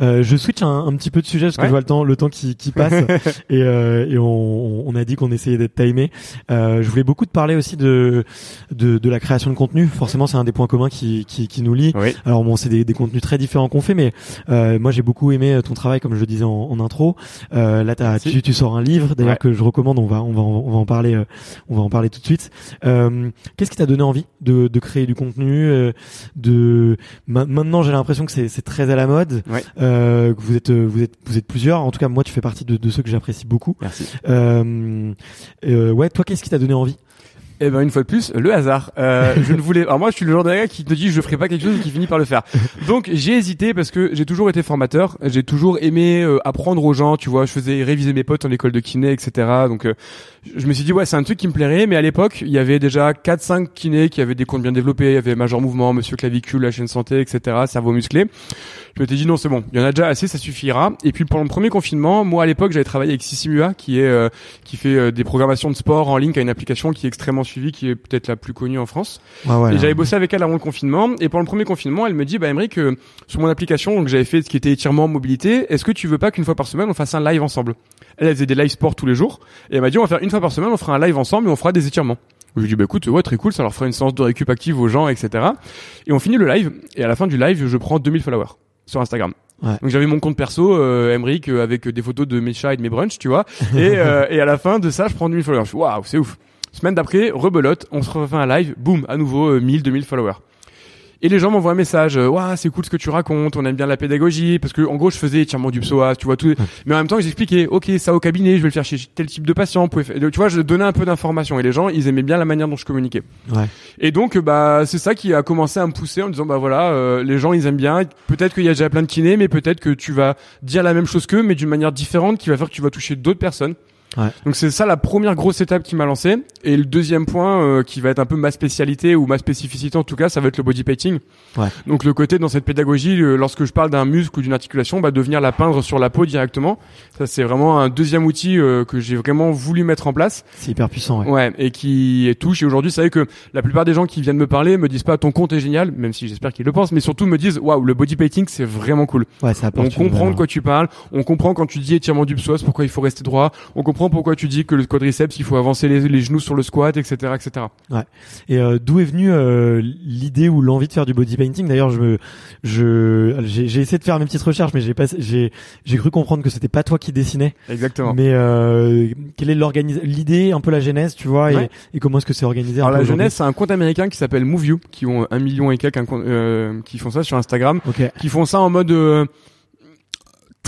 A: Euh, je switch un, un petit peu de sujet parce que
C: Ouais.
A: je vois le temps, le temps qui, qui passe et, euh, et on, on a dit qu'on essayait d'être timé. Euh, je voulais beaucoup te parler aussi de, de de la création de contenu. Forcément, c'est un des points communs qui qui, qui nous lie.
C: Oui.
A: Alors bon, c'est des, des contenus très différents qu'on fait, mais euh, moi j'ai beaucoup aimé euh, ton travail, comme je le disais en, en intro. Euh, là, tu, tu sors un livre, d'ailleurs
C: Ouais.
A: que je recommande. On va on va on va en parler, euh, on va en parler tout de suite. Euh, qu'est-ce qui t'a donné envie de, de créer du contenu euh, De ma- maintenant, j'ai l'impression que c'est, c'est très à la mode.
C: Ouais.
A: Euh, vous êtes euh, vous êtes vous êtes plusieurs. En tout cas, moi, tu fais partie de, de ceux que j'apprécie beaucoup.
C: Merci.
A: Euh, euh, ouais, toi, qu'est-ce qui t'a donné envie?
C: Eh ben une fois de plus, le hasard. Euh, je ne voulais. Alors moi, je suis le genre de gars qui te dit je ferai pas quelque chose et qui finit par le faire. Donc j'ai hésité parce que j'ai toujours été formateur. J'ai toujours aimé euh, apprendre aux gens. Tu vois, je faisais réviser mes potes en école de kiné, etc. Donc euh, je me suis dit ouais, c'est un truc qui me plairait. Mais à l'époque, il y avait déjà 4-5 kinés qui avaient des comptes bien développés. Il y avait Major Mouvement, Monsieur Clavicule, la chaîne santé, etc. Cerveau musclé. Je m'étais dit non, c'est bon. Il y en a déjà assez, ça suffira. Et puis pendant le premier confinement, moi à l'époque, j'avais travaillé avec Sissimua, qui est euh, qui fait euh, des programmations de sport en ligne, qui a une application qui est extrêmement suivie, qui est peut-être la plus connue en France.
A: ouais,
C: et j'avais bossé avec elle avant le confinement. Et pendant le premier confinement, elle me dit, bah Emeric, euh, sur mon application, donc j'avais fait ce qui était étirement mobilité. Est-ce que tu veux pas qu'une fois par semaine on fasse un live ensemble? Elle, elle faisait des live sport tous les jours. Et elle m'a dit, on va faire une fois par semaine, on fera un live ensemble et on fera des étirements. Je lui dit, bah écoute, ouais, très cool, ça leur fera une séance de récup active aux gens, etc. Et on finit le live. Et à la fin du live, je prends 2000 followers sur Instagram.
A: Ouais.
C: Donc j'avais mon compte perso, euh, Emric, euh, avec des photos de mes chats et de mes brunchs, tu vois. Et, euh, et à la fin de ça, je prends 2000 followers. Je waouh, c'est ouf. Semaine d'après, rebelote, on se refait un live, boum, à nouveau euh, 1000, 2000 followers. Et les gens m'envoient un message, waouh, c'est cool ce que tu racontes, on aime bien la pédagogie, parce que en gros je faisais étirement du psoas, tu vois tout, mais en même temps j'expliquais, ok, ça au cabinet, je vais le faire chez tel type de patient, faire- tu vois, je donnais un peu d'informations et les gens ils aimaient bien la manière dont je communiquais.
A: Ouais.
C: Et donc euh, bah c'est ça qui a commencé à me pousser en me disant bah voilà, euh, les gens ils aiment bien, peut-être qu'il y a déjà plein de kinés, mais peut-être que tu vas dire la même chose qu'eux, mais d'une manière différente, qui va faire que tu vas toucher d'autres personnes.
A: Ouais.
C: Donc c'est ça la première grosse étape qui m'a lancé. Et le deuxième point euh, qui va être un peu ma spécialité ou ma spécificité en tout cas, ça va être le body painting.
A: Ouais.
C: Donc le côté dans cette pédagogie, euh, lorsque je parle d'un muscle ou d'une articulation, bah, de venir la peindre sur la peau directement. Ça c'est vraiment un deuxième outil euh, que j'ai vraiment voulu mettre en place.
A: C'est hyper puissant. Ouais.
C: Ouais, et qui touche. Et aujourd'hui, c'est vrai que la plupart des gens qui viennent me parler me disent pas ton compte est génial, même si j'espère qu'ils le pensent, mais surtout me disent waouh, le body painting c'est vraiment cool.
A: Ouais, ça
C: On comprend de quoi tu parles, on comprend quand tu dis étirement du psoas, pourquoi il faut rester droit, on comprend pourquoi tu dis que le quadriceps il faut avancer les, les genoux sur le squat, etc., etc.
A: Et euh, d'où est venue euh, l'idée ou l'envie de faire du body painting? D'ailleurs, je me, je, j'ai essayé de faire mes petites recherches, mais j'ai pas, j'ai, j'ai cru comprendre que c'était pas toi qui dessinais.
C: Exactement.
A: Mais euh, quelle est l'organis, l'idée, un peu la genèse, tu vois, et,
C: Ouais.
A: et comment est-ce que c'est organisé
C: Alors la jeunesse, c'est un compte américain qui s'appelle MoveYou, qui ont un million et quelques, un euh, qui font ça sur Instagram.
A: Ok.
C: qui font ça en mode euh,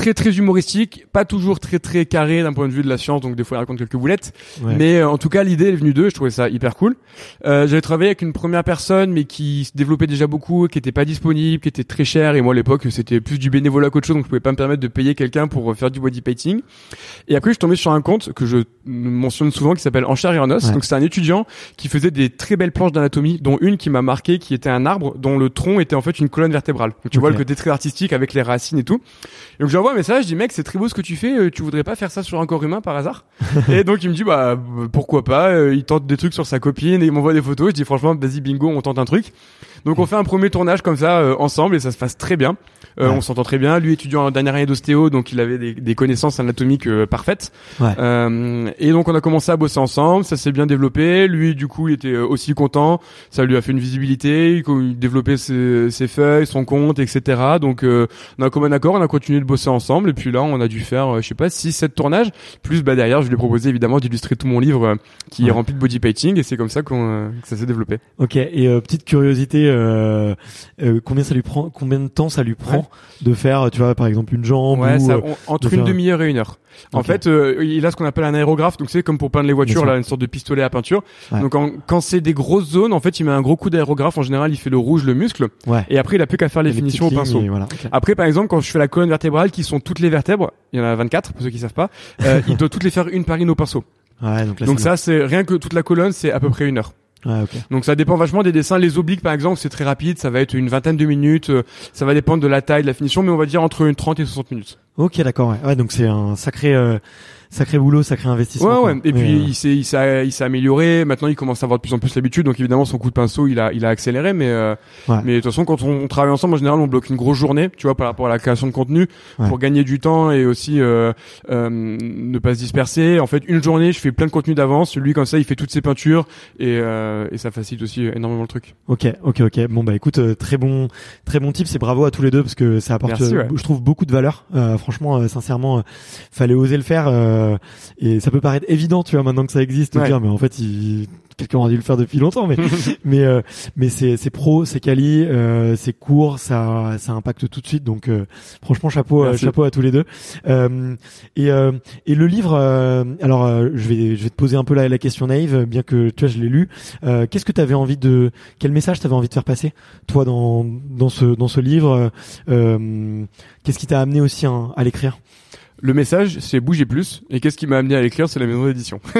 C: très très humoristique, pas toujours très très carré d'un point de vue de la science, donc des fois ils racontent quelques boulettes.
A: Ouais.
C: Mais euh, en tout cas, l'idée est venue d'eux, je trouvais ça hyper cool. Euh, J'avais travaillé avec une première personne, mais qui se développait déjà beaucoup, qui était pas disponible, qui était très cher, et moi à l'époque c'était plus du bénévolat qu'autre chose, donc je pouvais pas me permettre de payer quelqu'un pour faire du body painting. Et après je suis tombé sur un compte que je mentionne souvent qui s'appelle En chair et en os.
A: Ouais.
C: Donc c'est un étudiant qui faisait des très belles planches d'anatomie, dont une qui m'a marqué, qui était un arbre dont le tronc était en fait une colonne vertébrale. Donc tu vois le côté très artistique avec les racines et tout. Et donc un message, je dis mec c'est très beau ce que tu fais, euh, tu voudrais pas faire ça sur un corps humain par hasard Et donc il me dit bah euh, pourquoi pas, euh, il tente des trucs sur sa copine et il m'envoie des photos, je dis franchement vas-y bingo on tente un truc. Donc on fait un premier tournage comme ça euh, ensemble et ça se passe très bien. Euh,
A: Ouais.
C: On s'entend très bien. Lui étudiant en dernière année d'ostéo, donc il avait des, des connaissances anatomiques euh, parfaites.
A: Ouais.
C: Euh, et donc on a commencé à bosser ensemble, ça s'est bien développé. Lui du coup il était euh, aussi content, ça lui a fait une visibilité, il, développait ses, ses feuilles, son compte, etc. Donc euh, on a comme un accord, on a continué de bosser ensemble et puis là on a dû faire, je sais pas, 6-7 tournages. Plus bah derrière je lui ai proposé évidemment d'illustrer tout mon livre qui est rempli de body painting et c'est comme ça qu'on que ça s'est développé.
A: Ok. Et euh, petite curiosité, combien ça lui prend, combien de temps ça lui prend De faire, tu vois, par exemple une jambe
C: Ouais,
A: ou
C: ça,
A: euh,
C: on- entre
A: de
C: une
A: faire-
C: demi-heure et une heure. En fait, euh, il a ce qu'on appelle un aérographe, donc c'est comme pour peindre les voitures, là, une sorte de pistolet à peinture.
A: Ouais.
C: Donc en- quand c'est des grosses zones, en fait, il met un gros coup d'aérographe. En général, il fait le rouge, le muscle,
A: ouais.
C: et après, il a plus qu'à faire les
A: Les
C: finitions au pinceau.
A: voilà.
C: Après, par exemple, quand je fais la colonne vertébrale, qui sont toutes les vertèbres, il y en a 24 pour ceux qui savent pas, euh, il doit toutes les faire une par une au pinceau.
A: Ouais, donc là,
C: Donc ça, c'est rien que toute la colonne, c'est à peu près une heure.
A: Ok.
C: Donc ça dépend vachement des dessins. Les obliques, par exemple, c'est très rapide, ça va être une vingtaine de minutes. euh, Ça va dépendre de la taille, de la finition, mais on va dire entre une 30 et 60 minutes.
A: Ok, d'accord. Ouais. ouais, donc c'est un sacré, euh, sacré boulot, sacré investissement.
C: Ouais, ouais. Et puis
A: euh,
C: il s'est, il s'est, il s'est amélioré. Maintenant, il commence à avoir de plus en plus l'habitude. Donc évidemment, son coup de pinceau, il a, il a accéléré. Mais, euh,
A: Ouais.
C: mais de toute façon, quand on, on travaille ensemble, en général, on bloque une grosse journée, tu vois, par rapport à la création de contenu,
A: Ouais.
C: pour gagner du temps et aussi euh, euh, ne pas se disperser. En fait, une journée, je fais plein de contenu d'avance. Lui, comme ça, il fait toutes ses peintures et, euh, et ça facilite aussi énormément le truc.
A: Ok, ok, ok. Bon bah écoute, euh, très bon, très bon tips et bravo à tous les deux parce que ça apporte,
C: Merci, ouais.
A: je trouve beaucoup de valeur. Franchement, sincèrement, fallait oser le faire euh, et ça peut paraître évident, tu vois, maintenant que ça existe,
C: Ouais.
A: dire mais en fait, il... quelqu'un aurait dû le faire depuis longtemps, mais mais euh, mais c'est c'est pro, c'est quali, euh, c'est court, ça ça impacte tout de suite. Donc euh, franchement, chapeau, euh, chapeau à tous les deux. Euh, et euh, et le livre, euh, alors euh, je vais je vais te poser un peu la, la question naïve, bien que tu vois, je l'ai lu. Euh, Qu'est-ce que tu avais envie de quel message t'avais envie de faire passer toi dans dans ce dans ce livre? Euh, Qu'est-ce qui t'a amené aussi hein, à l'écrire?
C: Le message, c'est bouger plus. Et qu'est-ce qui m'a amené à l'écrire? C'est la maison d'édition.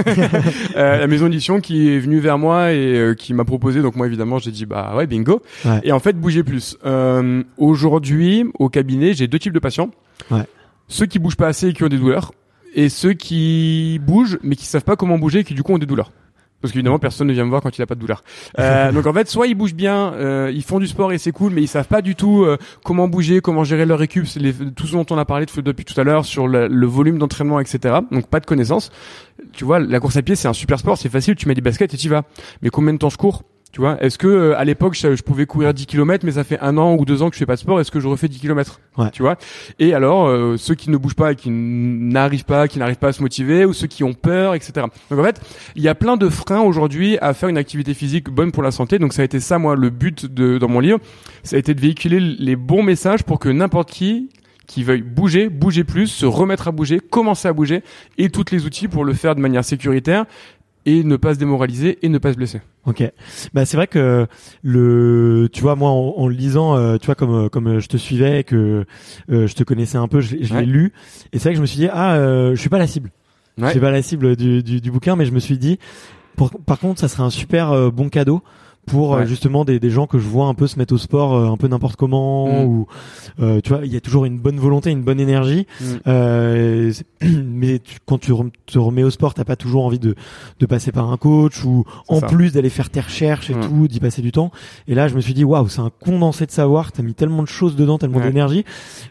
C: Euh, la maison d'édition qui est venue vers moi et euh, qui m'a proposé. Donc moi, évidemment, j'ai dit bah ouais, bingo.
A: Ouais.
C: Et en fait, bouger plus. Euh, Aujourd'hui, au cabinet, j'ai deux types de patients.
A: Ouais.
C: Ceux qui bougent pas assez et qui ont des douleurs, et ceux qui bougent mais qui savent pas comment bouger et qui du coup ont des douleurs. Parce qu'évidemment, personne ne vient me voir quand il a pas de douleur. Euh, donc en fait, soit ils bougent bien, euh, ils font du sport et c'est cool, mais ils savent pas du tout euh, comment bouger, comment gérer leur récup, c'est les, tout ce dont on a parlé de- depuis tout à l'heure sur le, le volume d'entraînement, etc. Donc pas de connaissances. Tu vois, la course à pied, c'est un super sport, c'est facile, tu mets des baskets et tu vas. Mais combien de temps je cours? Tu vois, est-ce que euh, à l'époque je, je pouvais courir 10 km mais ça fait un an ou deux ans que je fais pas de sport, est-ce que je refais 10 km
A: Ouais.
C: Tu vois? Et alors euh, ceux qui ne bougent pas et qui n'arrivent pas, qui n'arrivent pas à se motiver ou ceux qui ont peur, etc. Donc en fait, il y a plein de freins aujourd'hui à faire une activité physique bonne pour la santé. Donc ça a été ça moi le but de dans mon livre, ça a été de véhiculer les bons messages pour que n'importe qui qui veuille bouger, bouger plus, se remettre à bouger, commencer à bouger, et tous les outils pour le faire de manière sécuritaire et ne pas se démoraliser et ne pas se blesser.
A: Ok. Bah c'est vrai que le, tu vois moi en, en le lisant, euh, tu vois comme euh, comme euh, je te suivais et que euh, je te connaissais un peu, je, l'ai- je
C: Ouais.
A: l'ai lu et c'est vrai que je me suis dit ah euh, je suis pas la cible. Je suis pas la cible du, du, du bouquin, mais je me suis dit pour- par contre ça serait un super bon cadeau pour euh,
C: Ouais.
A: justement des, des gens que je vois un peu se mettre au sport euh, un peu n'importe comment
C: Mm.
A: ou euh, tu vois il y a toujours une bonne volonté une bonne énergie
C: Mm.
A: euh, mais tu- quand tu rem- te remets au sport t'as pas toujours envie de, de passer par un coach ou en
C: ça.
A: plus d'aller faire tes recherches et
C: Mm.
A: tout d'y passer du temps et là je me suis dit waouh c'est un condensé de savoir t'as mis tellement de choses dedans tellement
C: Ouais.
A: d'énergie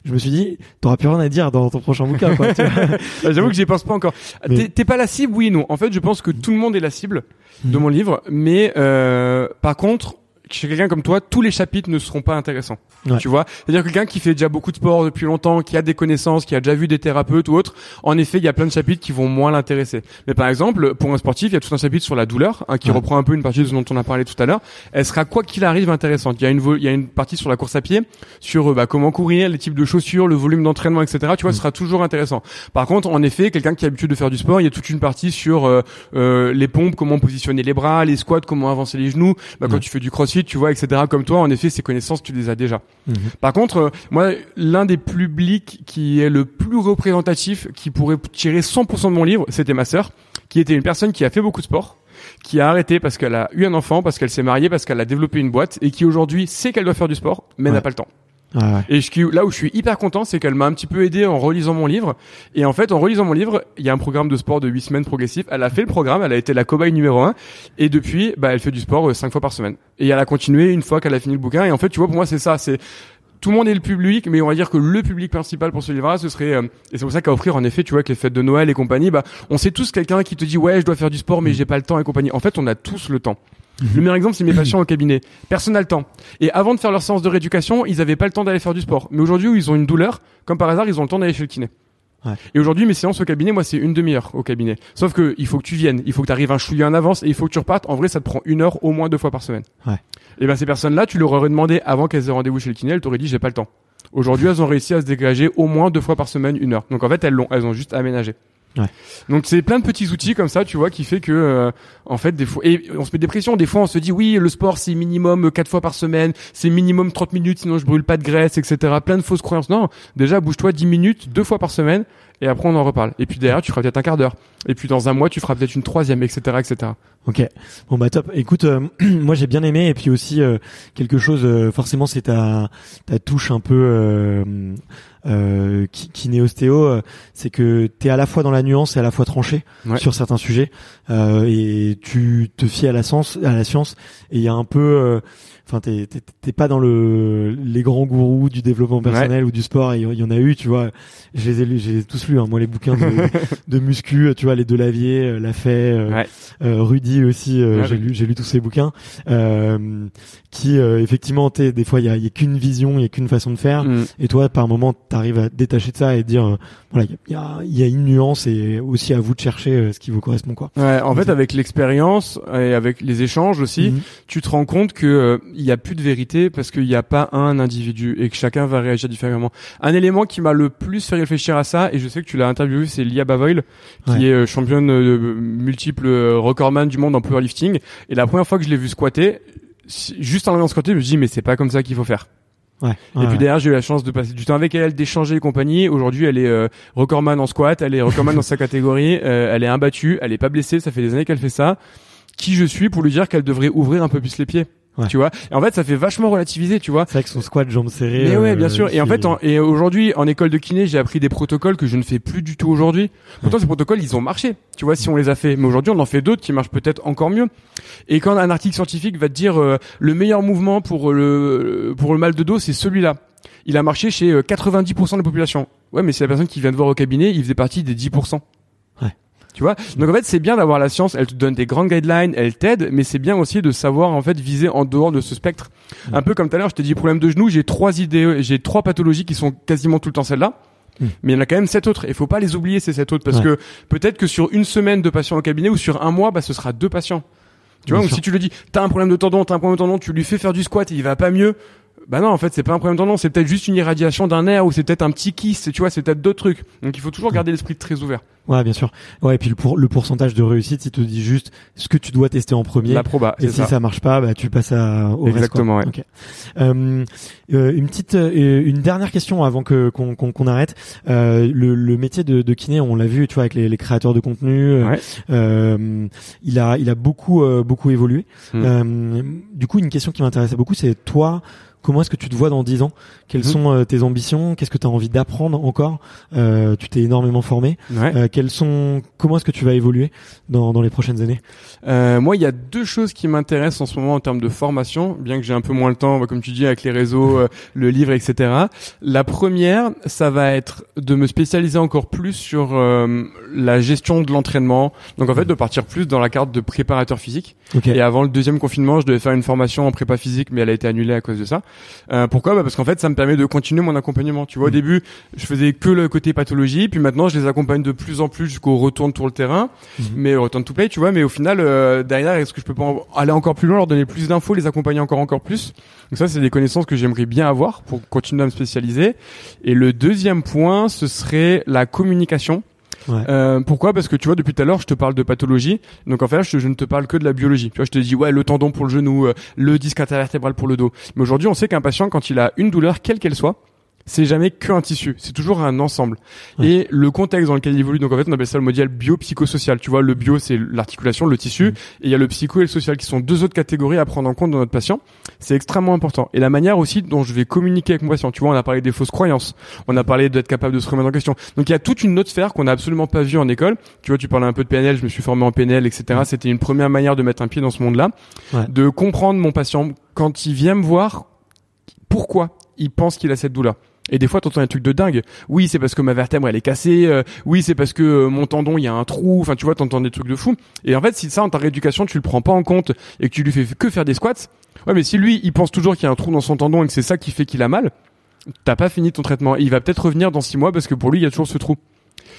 A: je me suis dit t'auras plus rien à dire dans ton prochain bouquin.
C: Ah, J'avoue que j'y pense pas encore.
A: Mais-
C: T'es- pas la cible, oui non. En fait, je pense que tout le monde est la cible de
A: Mhm.
C: mon livre, mais euh, par contre, chez quelqu'un comme toi, tous les chapitres ne seront pas intéressants.
A: Ouais.
C: Tu vois, c'est-à-dire quelqu'un qui fait déjà beaucoup de sport depuis longtemps, qui a des connaissances, qui a déjà vu des thérapeutes ou autres. En effet, il y a plein de chapitres qui vont moins l'intéresser. Mais par exemple, pour un sportif, il y a tout un chapitre sur la douleur, hein, qui
A: Ouais.
C: reprend un peu une partie de ce dont on a parlé tout à l'heure. Elle sera quoi qu'il arrive intéressante. Il y a une il y a une partie sur la course à pied, sur euh, bah, comment courir, les types de chaussures, le volume d'entraînement, etc. Tu vois, ce sera toujours intéressant. Par contre, en effet, quelqu'un qui a l'habitude de faire du sport, il y a toute une partie sur euh, euh, les pompes, comment positionner les bras, les squats, comment avancer les genoux. Bah, quand
A: Ouais.
C: tu fais du crossfit, tu vois, etc. Comme toi, en effet, ces connaissances, tu les as déjà.
A: Mhm.
C: Par contre, euh, moi, l'un des publics qui est le plus représentatif, qui pourrait tirer 100% de mon livre, c'était ma sœur, qui était une personne qui a fait beaucoup de sport, qui a arrêté parce qu'elle a eu un enfant, parce qu'elle s'est mariée, parce qu'elle a développé une boîte, et qui aujourd'hui sait qu'elle doit faire du sport, mais
A: Ouais.
C: n'a pas le temps.
A: Ah ouais.
C: Et je, là où je suis hyper content, c'est qu'elle m'a un petit peu aidé en relisant mon livre. Et en fait, en relisant mon livre, il y a un programme de sport de 8 semaines progressif. Elle a fait le programme, elle a été la cobaye numéro 1. Et depuis, bah, elle fait du sport 5 fois par semaine. Et elle a continué une fois qu'elle a fini le bouquin. Et en fait, tu vois, pour moi, c'est ça. C'est tout le monde est le public, mais on va dire que le public principal pour ce livre-là, ce serait, euh, et c'est pour ça qu'à offrir, en effet, tu vois, avec les fêtes de Noël et compagnie, bah, on sait tous quelqu'un qui te dit, ouais, je dois faire du sport, mais j'ai pas le temps et compagnie. En fait, on a tous le temps. Le meilleur exemple, c'est mes patients au cabinet. Personne n'a le temps. Et avant de faire leur séance de rééducation, ils avaient pas le temps d'aller faire du sport. Mais aujourd'hui, où ils ont une douleur, comme par hasard, ils ont le temps d'aller chez le kiné.
A: Ouais.
C: Et aujourd'hui, mes séances au cabinet, moi, c'est une demi-heure au cabinet. Sauf que il faut que tu viennes, il faut que tu arrives un chouïa en avance et il faut que tu repartes. En vrai, ça te prend une heure au moins deux fois par semaine.
A: Ouais.
C: Et ben ces personnes-là, tu leur aurais demandé avant qu'elles aient rendez-vous chez le kiné, elles t'auraient dit j'ai pas le temps. Aujourd'hui, elles ont réussi à se dégager au moins deux fois par semaine une heure. Donc en fait, elles l'ont, elles ont juste aménagé.
A: Ouais.
C: Donc c'est plein de petits outils comme ça, tu vois, qui fait que euh, en fait des fois et on se met des pressions, des fois on se dit oui, le sport c'est minimum euh, quatre fois par semaine, c'est minimum 30 minutes sinon je brûle pas de graisse, etc. Plein de fausses croyances. Non, déjà bouge-toi 10 minutes deux fois par semaine et après on en reparle. Et puis derrière, tu feras peut-être un quart d'heure. Et puis dans un mois, tu feras peut-être une troisième, etc., etc.
A: Ok. Bon bah top. Écoute, euh, moi j'ai bien aimé et puis aussi euh, quelque chose. euh, forcément, c'est ta ta touche un peu euh, euh, qui, qui n'est ostéo. euh, c'est que t'es à la fois dans la nuance et à la fois tranché
C: Ouais.
A: sur certains sujets euh, et tu te fies à la science, à la science. Et il y a un peu. Enfin, t'es pas dans le les grands gourous du développement personnel ou du sport. Il y, en a eu, tu vois. Je les ai lus, j'ai tous lu. Hein, moi, les bouquins de, de muscu, tu vois, les Delavier, euh, Lafay, euh,
C: Ouais.
A: euh, Rudy aussi. euh,
C: Ouais,
A: j'ai lu, j'ai lu tous ces bouquins qui, euh, effectivement, t'es des fois, il y a, y a qu'une vision, il y a qu'une façon de faire.
C: Mm.
A: Et toi, par moment, t'arrives à te détacher de ça et dire, euh, voilà, il y a, y a une nuance et aussi à vous de chercher euh, ce qui vous correspond, quoi.
C: Ouais, en fait, avec l'expérience et avec les échanges aussi,
A: Mhm.
C: tu te rends compte que euh, il y a plus de vérité parce qu'il n'y a pas un individu et que chacun va réagir différemment. Un élément qui m'a le plus fait réfléchir à ça, et je sais que tu l'as interviewé, c'est Lia Bavoil, qui
A: Ouais.
C: est championne multiple recordman du monde en powerlifting. Et la première fois que je l'ai vu squatter, juste en allant squatter, je me dis mais c'est pas comme ça qu'il faut faire.
A: Ouais.
C: Et
A: ouais,
C: puis derrière, j'ai eu la chance de passer du temps avec elle, d'échanger et compagnie. Aujourd'hui, elle est euh, recordman en squat, elle est recordman dans sa catégorie, euh, elle est imbattue, elle est pas blessée, ça fait des années qu'elle fait ça. Qui je suis pour lui dire qu'elle devrait ouvrir un peu plus les pieds?
A: Ouais.
C: Tu vois Et en fait, ça fait vachement relativiser, tu vois.
A: C'est vrai que son squat jambes serrées.
C: Mais ouais,
A: euh,
C: bien sûr. Et en fait, en- et aujourd'hui, en école de kiné, j'ai appris des protocoles que je ne fais plus du tout aujourd'hui. Pourtant, ces protocoles, ils ont marché. Tu vois, si on les a fait. Mais aujourd'hui, on en fait d'autres qui marchent peut-être encore mieux. Et quand un article scientifique va te dire euh, le meilleur mouvement pour le pour le mal de dos, c'est celui-là. Il a marché chez euh, 90% de la population. Ouais, mais c'est la personne qui vient de voir au cabinet, il faisait partie des 10%. Tu vois? Donc en fait, c'est bien d'avoir la science, elle te donne des grandes guidelines, elle t'aide, mais c'est bien aussi de savoir en fait viser en dehors de ce spectre. Un peu comme tout à l'heure, je t'ai dit problème de genou, j'ai trois idées, j'ai trois pathologies qui sont quasiment tout le temps celles-là.
A: Mm.
C: Mais il y en a quand même sept autres. Il faut pas les oublier ces sept autres parce
A: Ouais.
C: que peut-être que sur une semaine de patients au cabinet ou sur un mois, bah ce sera deux patients. Tu vois, donc si tu le dis, t'as un problème de tendon, t'as un problème de tendon, tu lui fais faire du squat et il va pas mieux. Bah non, en fait, c'est pas un problème tendon, c'est peut-être juste une irradiation d'un nerf ou c'est peut-être un petit kyste, tu vois, c'est peut-être d'autres trucs. Donc il faut toujours garder l'esprit très ouvert.
A: Ouais, bien sûr. Ouais, et puis le, pour, le pourcentage de réussite, il te dit juste ce que tu dois tester en premier.
C: La proba,
A: Et si
C: ça.
A: ça. marche pas, bah tu passes à, au
C: Exactement,
A: reste. quoi. Ok. Euh, euh, une petite, euh, une dernière question avant que qu'on qu'on arrête. Euh, le, le métier de, de kiné, on l'a vu, tu vois, avec les, les créateurs de contenu. euh,
C: Ouais.
A: euh, il a, il a beaucoup, euh, beaucoup évolué. Euh, du coup, une question qui m'intéressait beaucoup, c'est toi. Comment est-ce que tu te vois dans 10 ans? Quelles
C: Mhm.
A: sont euh, tes ambitions? Qu'est-ce que tu as envie d'apprendre encore? Euh, Tu t'es énormément formé.
C: Ouais.
A: Euh, quelles sont Comment est-ce que tu vas évoluer dans, dans les prochaines années?
C: Euh, moi, il y a deux choses qui m'intéressent en ce moment en termes de formation, bien que j'ai un peu moins le temps, bah, comme tu dis, avec les réseaux, euh, le livre, etc. La première, ça va être de me spécialiser encore plus sur euh, la gestion de l'entraînement. Donc en fait, de partir plus dans la carte de préparateur physique.
A: Ok.
C: Et avant le deuxième confinement, je devais faire une formation en prépa physique, mais elle a été annulée à cause de ça. Euh, pourquoi bah Parce qu'en fait, ça me permet de continuer mon accompagnement. Tu vois, au début, je faisais que le côté pathologie, puis maintenant, je les accompagne de plus en plus jusqu'au retour sur le terrain,
A: Mhm.
C: mais return to play, tu vois. Mais au final, euh, derrière, est-ce que je peux pas en- aller encore plus loin, leur donner plus d'infos, les accompagner encore encore plus? Donc ça, c'est des connaissances que j'aimerais bien avoir pour continuer à me spécialiser. Et le deuxième point, ce serait la communication. Euh, pourquoi? Parce que tu vois, depuis tout à l'heure, je te parle de pathologie. Donc en fait, je, je ne te parle que de la biologie. Tu vois, je te dis ouais, le tendon pour le genou, euh, le disque intervertébral pour le dos. Mais aujourd'hui, on sait qu'un patient, quand il a une douleur, quelle qu'elle soit, c'est jamais qu'un tissu, c'est toujours un ensemble.
A: Ouais.
C: Et le contexte dans lequel il évolue, donc en fait, on appelle ça le modèle bio-psychosocial. Tu vois, le bio, c'est l'articulation, le tissu, et il y a le psycho et le social qui sont deux autres catégories à prendre en compte dans notre patient. C'est extrêmement important. Et la manière aussi dont je vais communiquer avec mon patient. Tu vois, on a parlé des fausses croyances, on a parlé d'être capable de se remettre en question. Donc il y a toute une autre sphère qu'on n'a absolument pas vue en école. Tu vois, tu parlais un peu de PNL, je me suis formé en PNL, etc. C'était une première manière de mettre un pied dans ce monde-là,
A: Ouais.
C: de comprendre mon patient quand il vient me voir, pourquoi il pense qu'il a cette douleur. Et des fois, t'entends un truc de dingue. Oui, c'est parce que ma vertèbre elle est cassée. euh, oui, c'est parce que euh, mon tendon il y a un trou. Enfin, tu vois, t'entends des trucs de fou. Et en fait, si ça en ta rééducation, tu le prends pas en compte et que tu lui fais que faire des squats. Ouais, mais si lui, il pense toujours qu'il y a un trou dans son tendon et que c'est ça qui fait qu'il a mal, t'as pas fini ton traitement. Il va peut-être revenir dans six mois parce que pour lui, il y a toujours ce trou.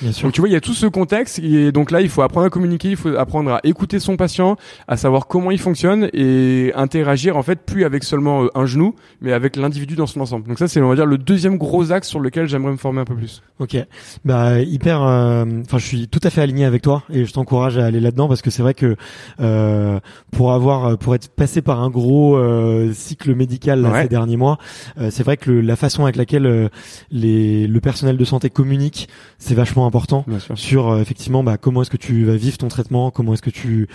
A: Bien sûr.
C: Donc tu vois, il y a tout ce contexte et donc là, il faut apprendre à communiquer, il faut apprendre à écouter son patient, à savoir comment il fonctionne et interagir en fait plus avec seulement euh, un genou, mais avec l'individu dans son ensemble. Donc ça, c'est on va dire le deuxième gros axe sur lequel j'aimerais me former un peu plus.
A: Ok, bah hyper. euh, Enfin, je suis tout à fait aligné avec toi et je t'encourage à aller là-dedans parce que c'est vrai que euh, pour avoir, pour être passé par un gros euh, cycle médical là,
C: Ouais.
A: ces derniers mois, euh, c'est vrai que le- la façon avec laquelle euh, les, le personnel de santé communique, c'est vachement important sur euh, effectivement bah, comment est-ce que tu vas vivre ton traitement, comment est-ce que tu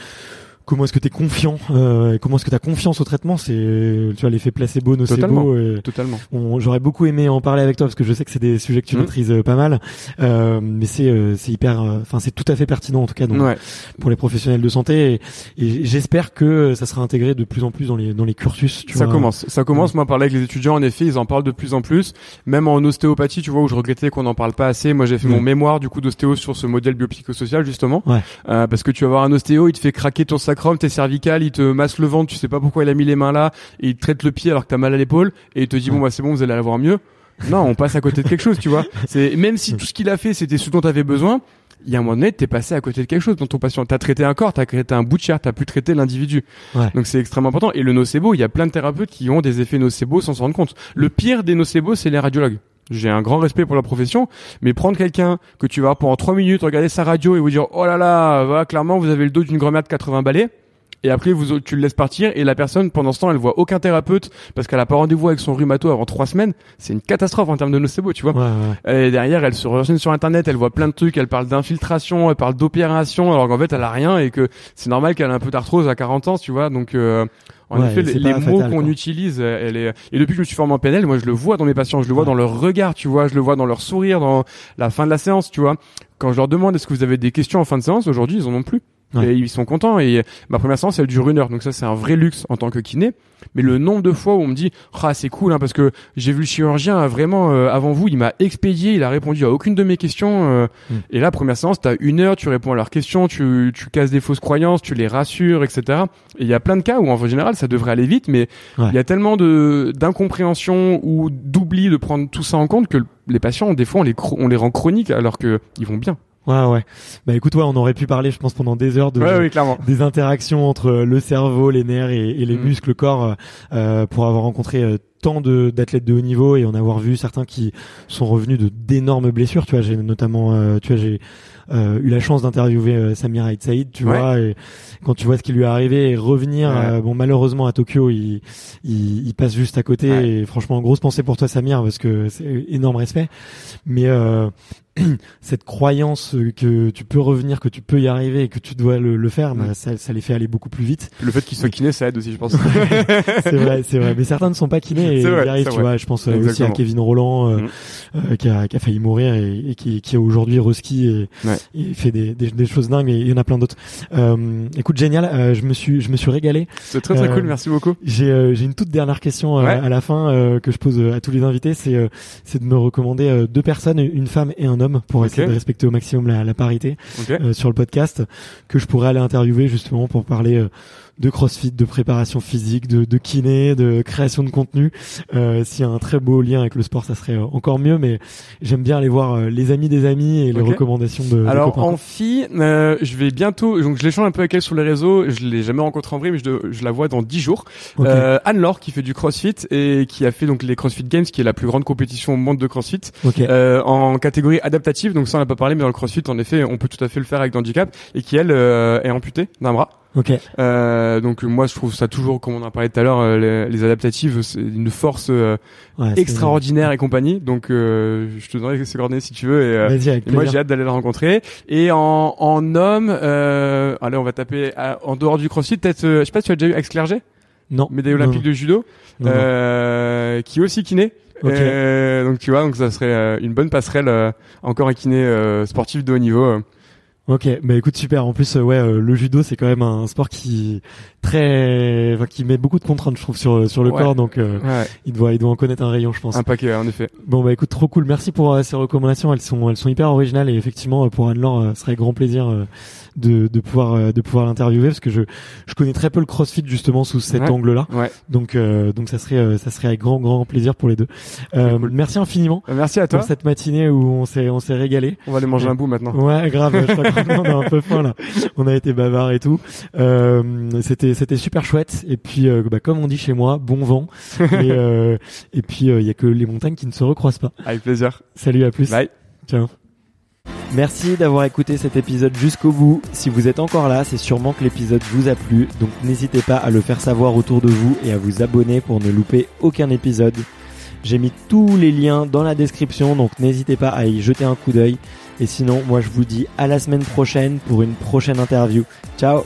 A: comment est-ce que tu es confiant, euh, comment est-ce que tu as confiance au traitement, c'est tu vois l'effet placebo,
C: Totalement.
A: nocebo. Et,
C: Totalement.
A: on- J'aurais beaucoup aimé en parler avec toi parce que je sais que c'est des sujets que tu
C: Mhm.
A: maîtrises euh, pas mal, euh, mais c'est euh, c'est hyper, euh, enfin c'est tout à fait pertinent en tout cas donc,
C: Ouais.
A: pour les professionnels de santé et, et j'espère que ça sera intégré de plus en plus dans les dans les cursus. Tu
C: ça
A: vois.
C: commence. Ça commence. Moi, à parler avec les étudiants, en effet, ils en parlent de plus en plus. Même en ostéopathie, tu vois, où je regrettais qu'on n'en parle pas assez. Moi, j'ai fait
A: Ouais.
C: mon mémoire du coup d'ostéo sur ce modèle biopsychosocial justement.
A: Ouais.
C: Euh, parce que tu vas voir un ostéo, il te fait craquer ton sacrum, tes cervicales, il te masse le ventre, tu sais pas pourquoi il a mis les mains là, et il te traite le pied alors que t'as mal à l'épaule, et il te dit bon bah c'est bon, vous allez avoir mieux. Non, on passe à côté de quelque chose, tu vois. C'est même si tout ce qu'il a fait c'était ce dont t'avais besoin. Il y a un moment donné, t'es passé à côté de quelque chose dans ton patient. T'as traité un corps, t'as traité un bout de chair, t'as plus traité l'individu.
A: Ouais.
C: Donc c'est extrêmement important. Et le nocebo, il y a plein de thérapeutes qui ont des effets nocebo sans s'en rendre compte. Le pire des nocebo, c'est les radiologues. J'ai un grand respect pour la profession, mais prendre quelqu'un que tu vas pendant trois minutes, regarder sa radio et vous dire oh là là, voilà, clairement vous avez le dos d'une grand-mère de 80 balais. Et après, vous, tu le laisses partir et la personne, pendant ce temps, elle voit aucun thérapeute parce qu'elle a pas rendez-vous avec son rhumato avant trois semaines. C'est une catastrophe en termes de nocebo, tu vois.
A: Ouais, ouais.
C: Et derrière, elle se renseigne sur Internet, elle voit plein de trucs, elle parle d'infiltration, elle parle d'opération, alors qu'en fait, elle a rien et que c'est normal qu'elle ait un peu d'arthrose à 40 ans, tu vois. Donc, euh, en
A: Ouais,
C: effet, les, mots qu'on utilise, euh, elle est. Et depuis que je me suis formé en PNL, moi, je le vois dans mes patients, je le vois
A: Ouais.
C: dans leur regard, tu vois, je le vois dans leur sourire, dans la fin de la séance, tu vois. Quand je leur demande est-ce que vous avez des questions en fin de séance, aujourd'hui, ils en ont plus.
A: Ouais.
C: Et ils sont contents. Et ma première séance, elle dure une heure. Donc ça, c'est un vrai luxe en tant que kiné. Mais le nombre de fois où on me dit, ah, c'est cool, hein, parce que j'ai vu le chirurgien vraiment euh, avant vous, il m'a expédié, il a répondu à aucune de mes questions. euh,
A: Mm.
C: Et là, première séance, t'as une heure, tu réponds à leurs questions, tu, tu casses des fausses croyances, tu les rassures, etc. Et il y a plein de cas où, en général, ça devrait aller vite, mais il
A: Ouais.
C: y a tellement de d'incompréhension ou d'oubli de prendre tout ça en compte que les patients, des fois, on les, on les rend chroniques alors que ils vont bien.
A: Ouais, ouais. Bah écoute, ouais, on aurait pu parler, je pense, pendant des heures de,
C: oui, clairement.
A: des interactions entre le cerveau, les nerfs et, et les
C: Mm.
A: muscles, le corps, euh, euh, pour avoir rencontré euh, tant de d'athlètes de haut niveau et en avoir vu certains qui sont revenus de d'énormes blessures. Tu vois, j'ai notamment, euh, tu vois, j'ai euh, eu la chance d'interviewer euh, Samir Aït Saïd, tu
C: Ouais.
A: vois, et quand tu vois ce qui lui est arrivé et revenir,
C: Ouais.
A: euh, bon, malheureusement à Tokyo, il, il, il passe juste à côté. Et franchement, grosse pensée pour toi, Samir, parce que c'est énorme respect. Mais euh, cette croyance que tu peux revenir, que tu peux y arriver et que tu dois le, le faire, bah, ça, ça les fait aller beaucoup plus vite.
C: Le fait qu'il soit kiné, ça aide aussi, je pense.
A: c'est vrai, c'est vrai. Mais certains ne sont pas kinés et
C: vrai,
A: y arrivent, tu
C: vrai.
A: vois. Je pense euh, aussi à. Kevin Roland, euh,
C: Mm.
A: euh, qui, a, qui a failli mourir et, et qui, qui a aujourd'hui reski et,
C: Ouais.
A: et fait des, des, des choses dingues. Et il y en a plein d'autres. Euh, écoute, génial. Euh, je me suis, je me suis régalé.
C: C'est très très cool, merci beaucoup.
A: J'ai euh, j'ai une toute dernière question
C: Ouais.
A: à la fin euh, que je pose à tous les invités, c'est euh, c'est de me recommander deux personnes, une femme et un homme, pour essayer de respecter au maximum la, la parité euh, sur le podcast, que je pourrais aller interviewer justement pour parler euh, de CrossFit, de préparation physique, de, de kiné, de création de contenu. Euh, S'il y a un très beau lien avec le sport, ça serait euh, encore mieux. Mais j'aime bien aller voir euh, les amis des amis et les recommandations de,
C: Alors en fille, euh, je vais bientôt, donc je l'échange un peu avec elle sur les réseaux. Je l'ai jamais rencontrée en vrai, mais je, je la vois dans 10 jours.
A: Ok.
C: Euh, Anne-Laure qui fait du CrossFit et qui a fait donc les CrossFit Games, qui est la plus grande compétition au monde de CrossFit,
A: ok.
C: euh, en catégorie adaptative. Donc ça on n'a pas parlé, mais dans le CrossFit en effet, on peut tout à fait le faire avec handicap et qui elle euh, est amputée d'un bras.
A: Ok.
C: Euh, donc moi je trouve ça toujours, comme on en parlé tout à l'heure, euh, les, les adaptatives, c'est une force euh,
A: Ouais,
C: extraordinaire et compagnie. Donc euh, je te donnerai ses coordonnées si tu veux. Et, euh, et moi, j'ai hâte d'aller la rencontrer. Et en, en homme, euh, allez, on va taper à- en dehors du CrossFit. Peut-être, je sais pas si tu as déjà eu Alex Clerget,
A: Non.
C: médaille
A: Non,
C: olympique de judo,
A: non, non.
C: qui est aussi kiné.
A: Ok.
C: Euh, donc tu vois, donc ça serait euh, une bonne passerelle. euh, encore un kiné sportif de haut niveau.
A: Ok, bah écoute super. En plus, euh, ouais, euh, le judo c'est quand même un sport qui très, enfin, qui met beaucoup de contraintes, je trouve, sur sur le
C: Ouais.
A: corps. Donc, euh,
C: Ouais,
A: il doit, il doit en connaître un rayon, je pense.
C: un paquet en effet.
A: Bon bah écoute, trop cool. Merci pour euh, ces recommandations. Elles sont, elles sont hyper originales et effectivement, euh, pour Anne-Laure, euh, ce serait grand plaisir euh, de de pouvoir de pouvoir l'interviewer parce que je je connais très peu le CrossFit justement sous cet
C: Ouais.
A: angle-là.
C: Ouais.
A: Donc euh, donc ça serait ça serait avec grand grand plaisir pour les deux. Euh,
C: cool.
A: Merci infiniment
C: Merci à toi.
A: pour cette matinée où on s'est on s'est régalé.
C: On va aller manger un bout maintenant.
A: Ouais, grave. je crois qu'on un peu faim là. On a été bavard et tout. Euh, c'était c'était super chouette. Et puis euh, bah, comme on dit chez moi, bon vent. et, euh, et puis il y a que les montagnes qui ne se recroisent pas.
C: Avec plaisir.
A: Salut, à plus.
C: Bye.
A: Ciao. Merci d'avoir écouté cet épisode jusqu'au bout. Si vous êtes encore là, c'est sûrement que l'épisode vous a plu, donc n'hésitez pas à le faire savoir autour de vous et à vous abonner pour ne louper aucun épisode. J'ai mis tous les liens dans la description, donc n'hésitez pas à y jeter un coup d'œil. Et sinon, moi je vous dis à la semaine prochaine pour une prochaine interview. Ciao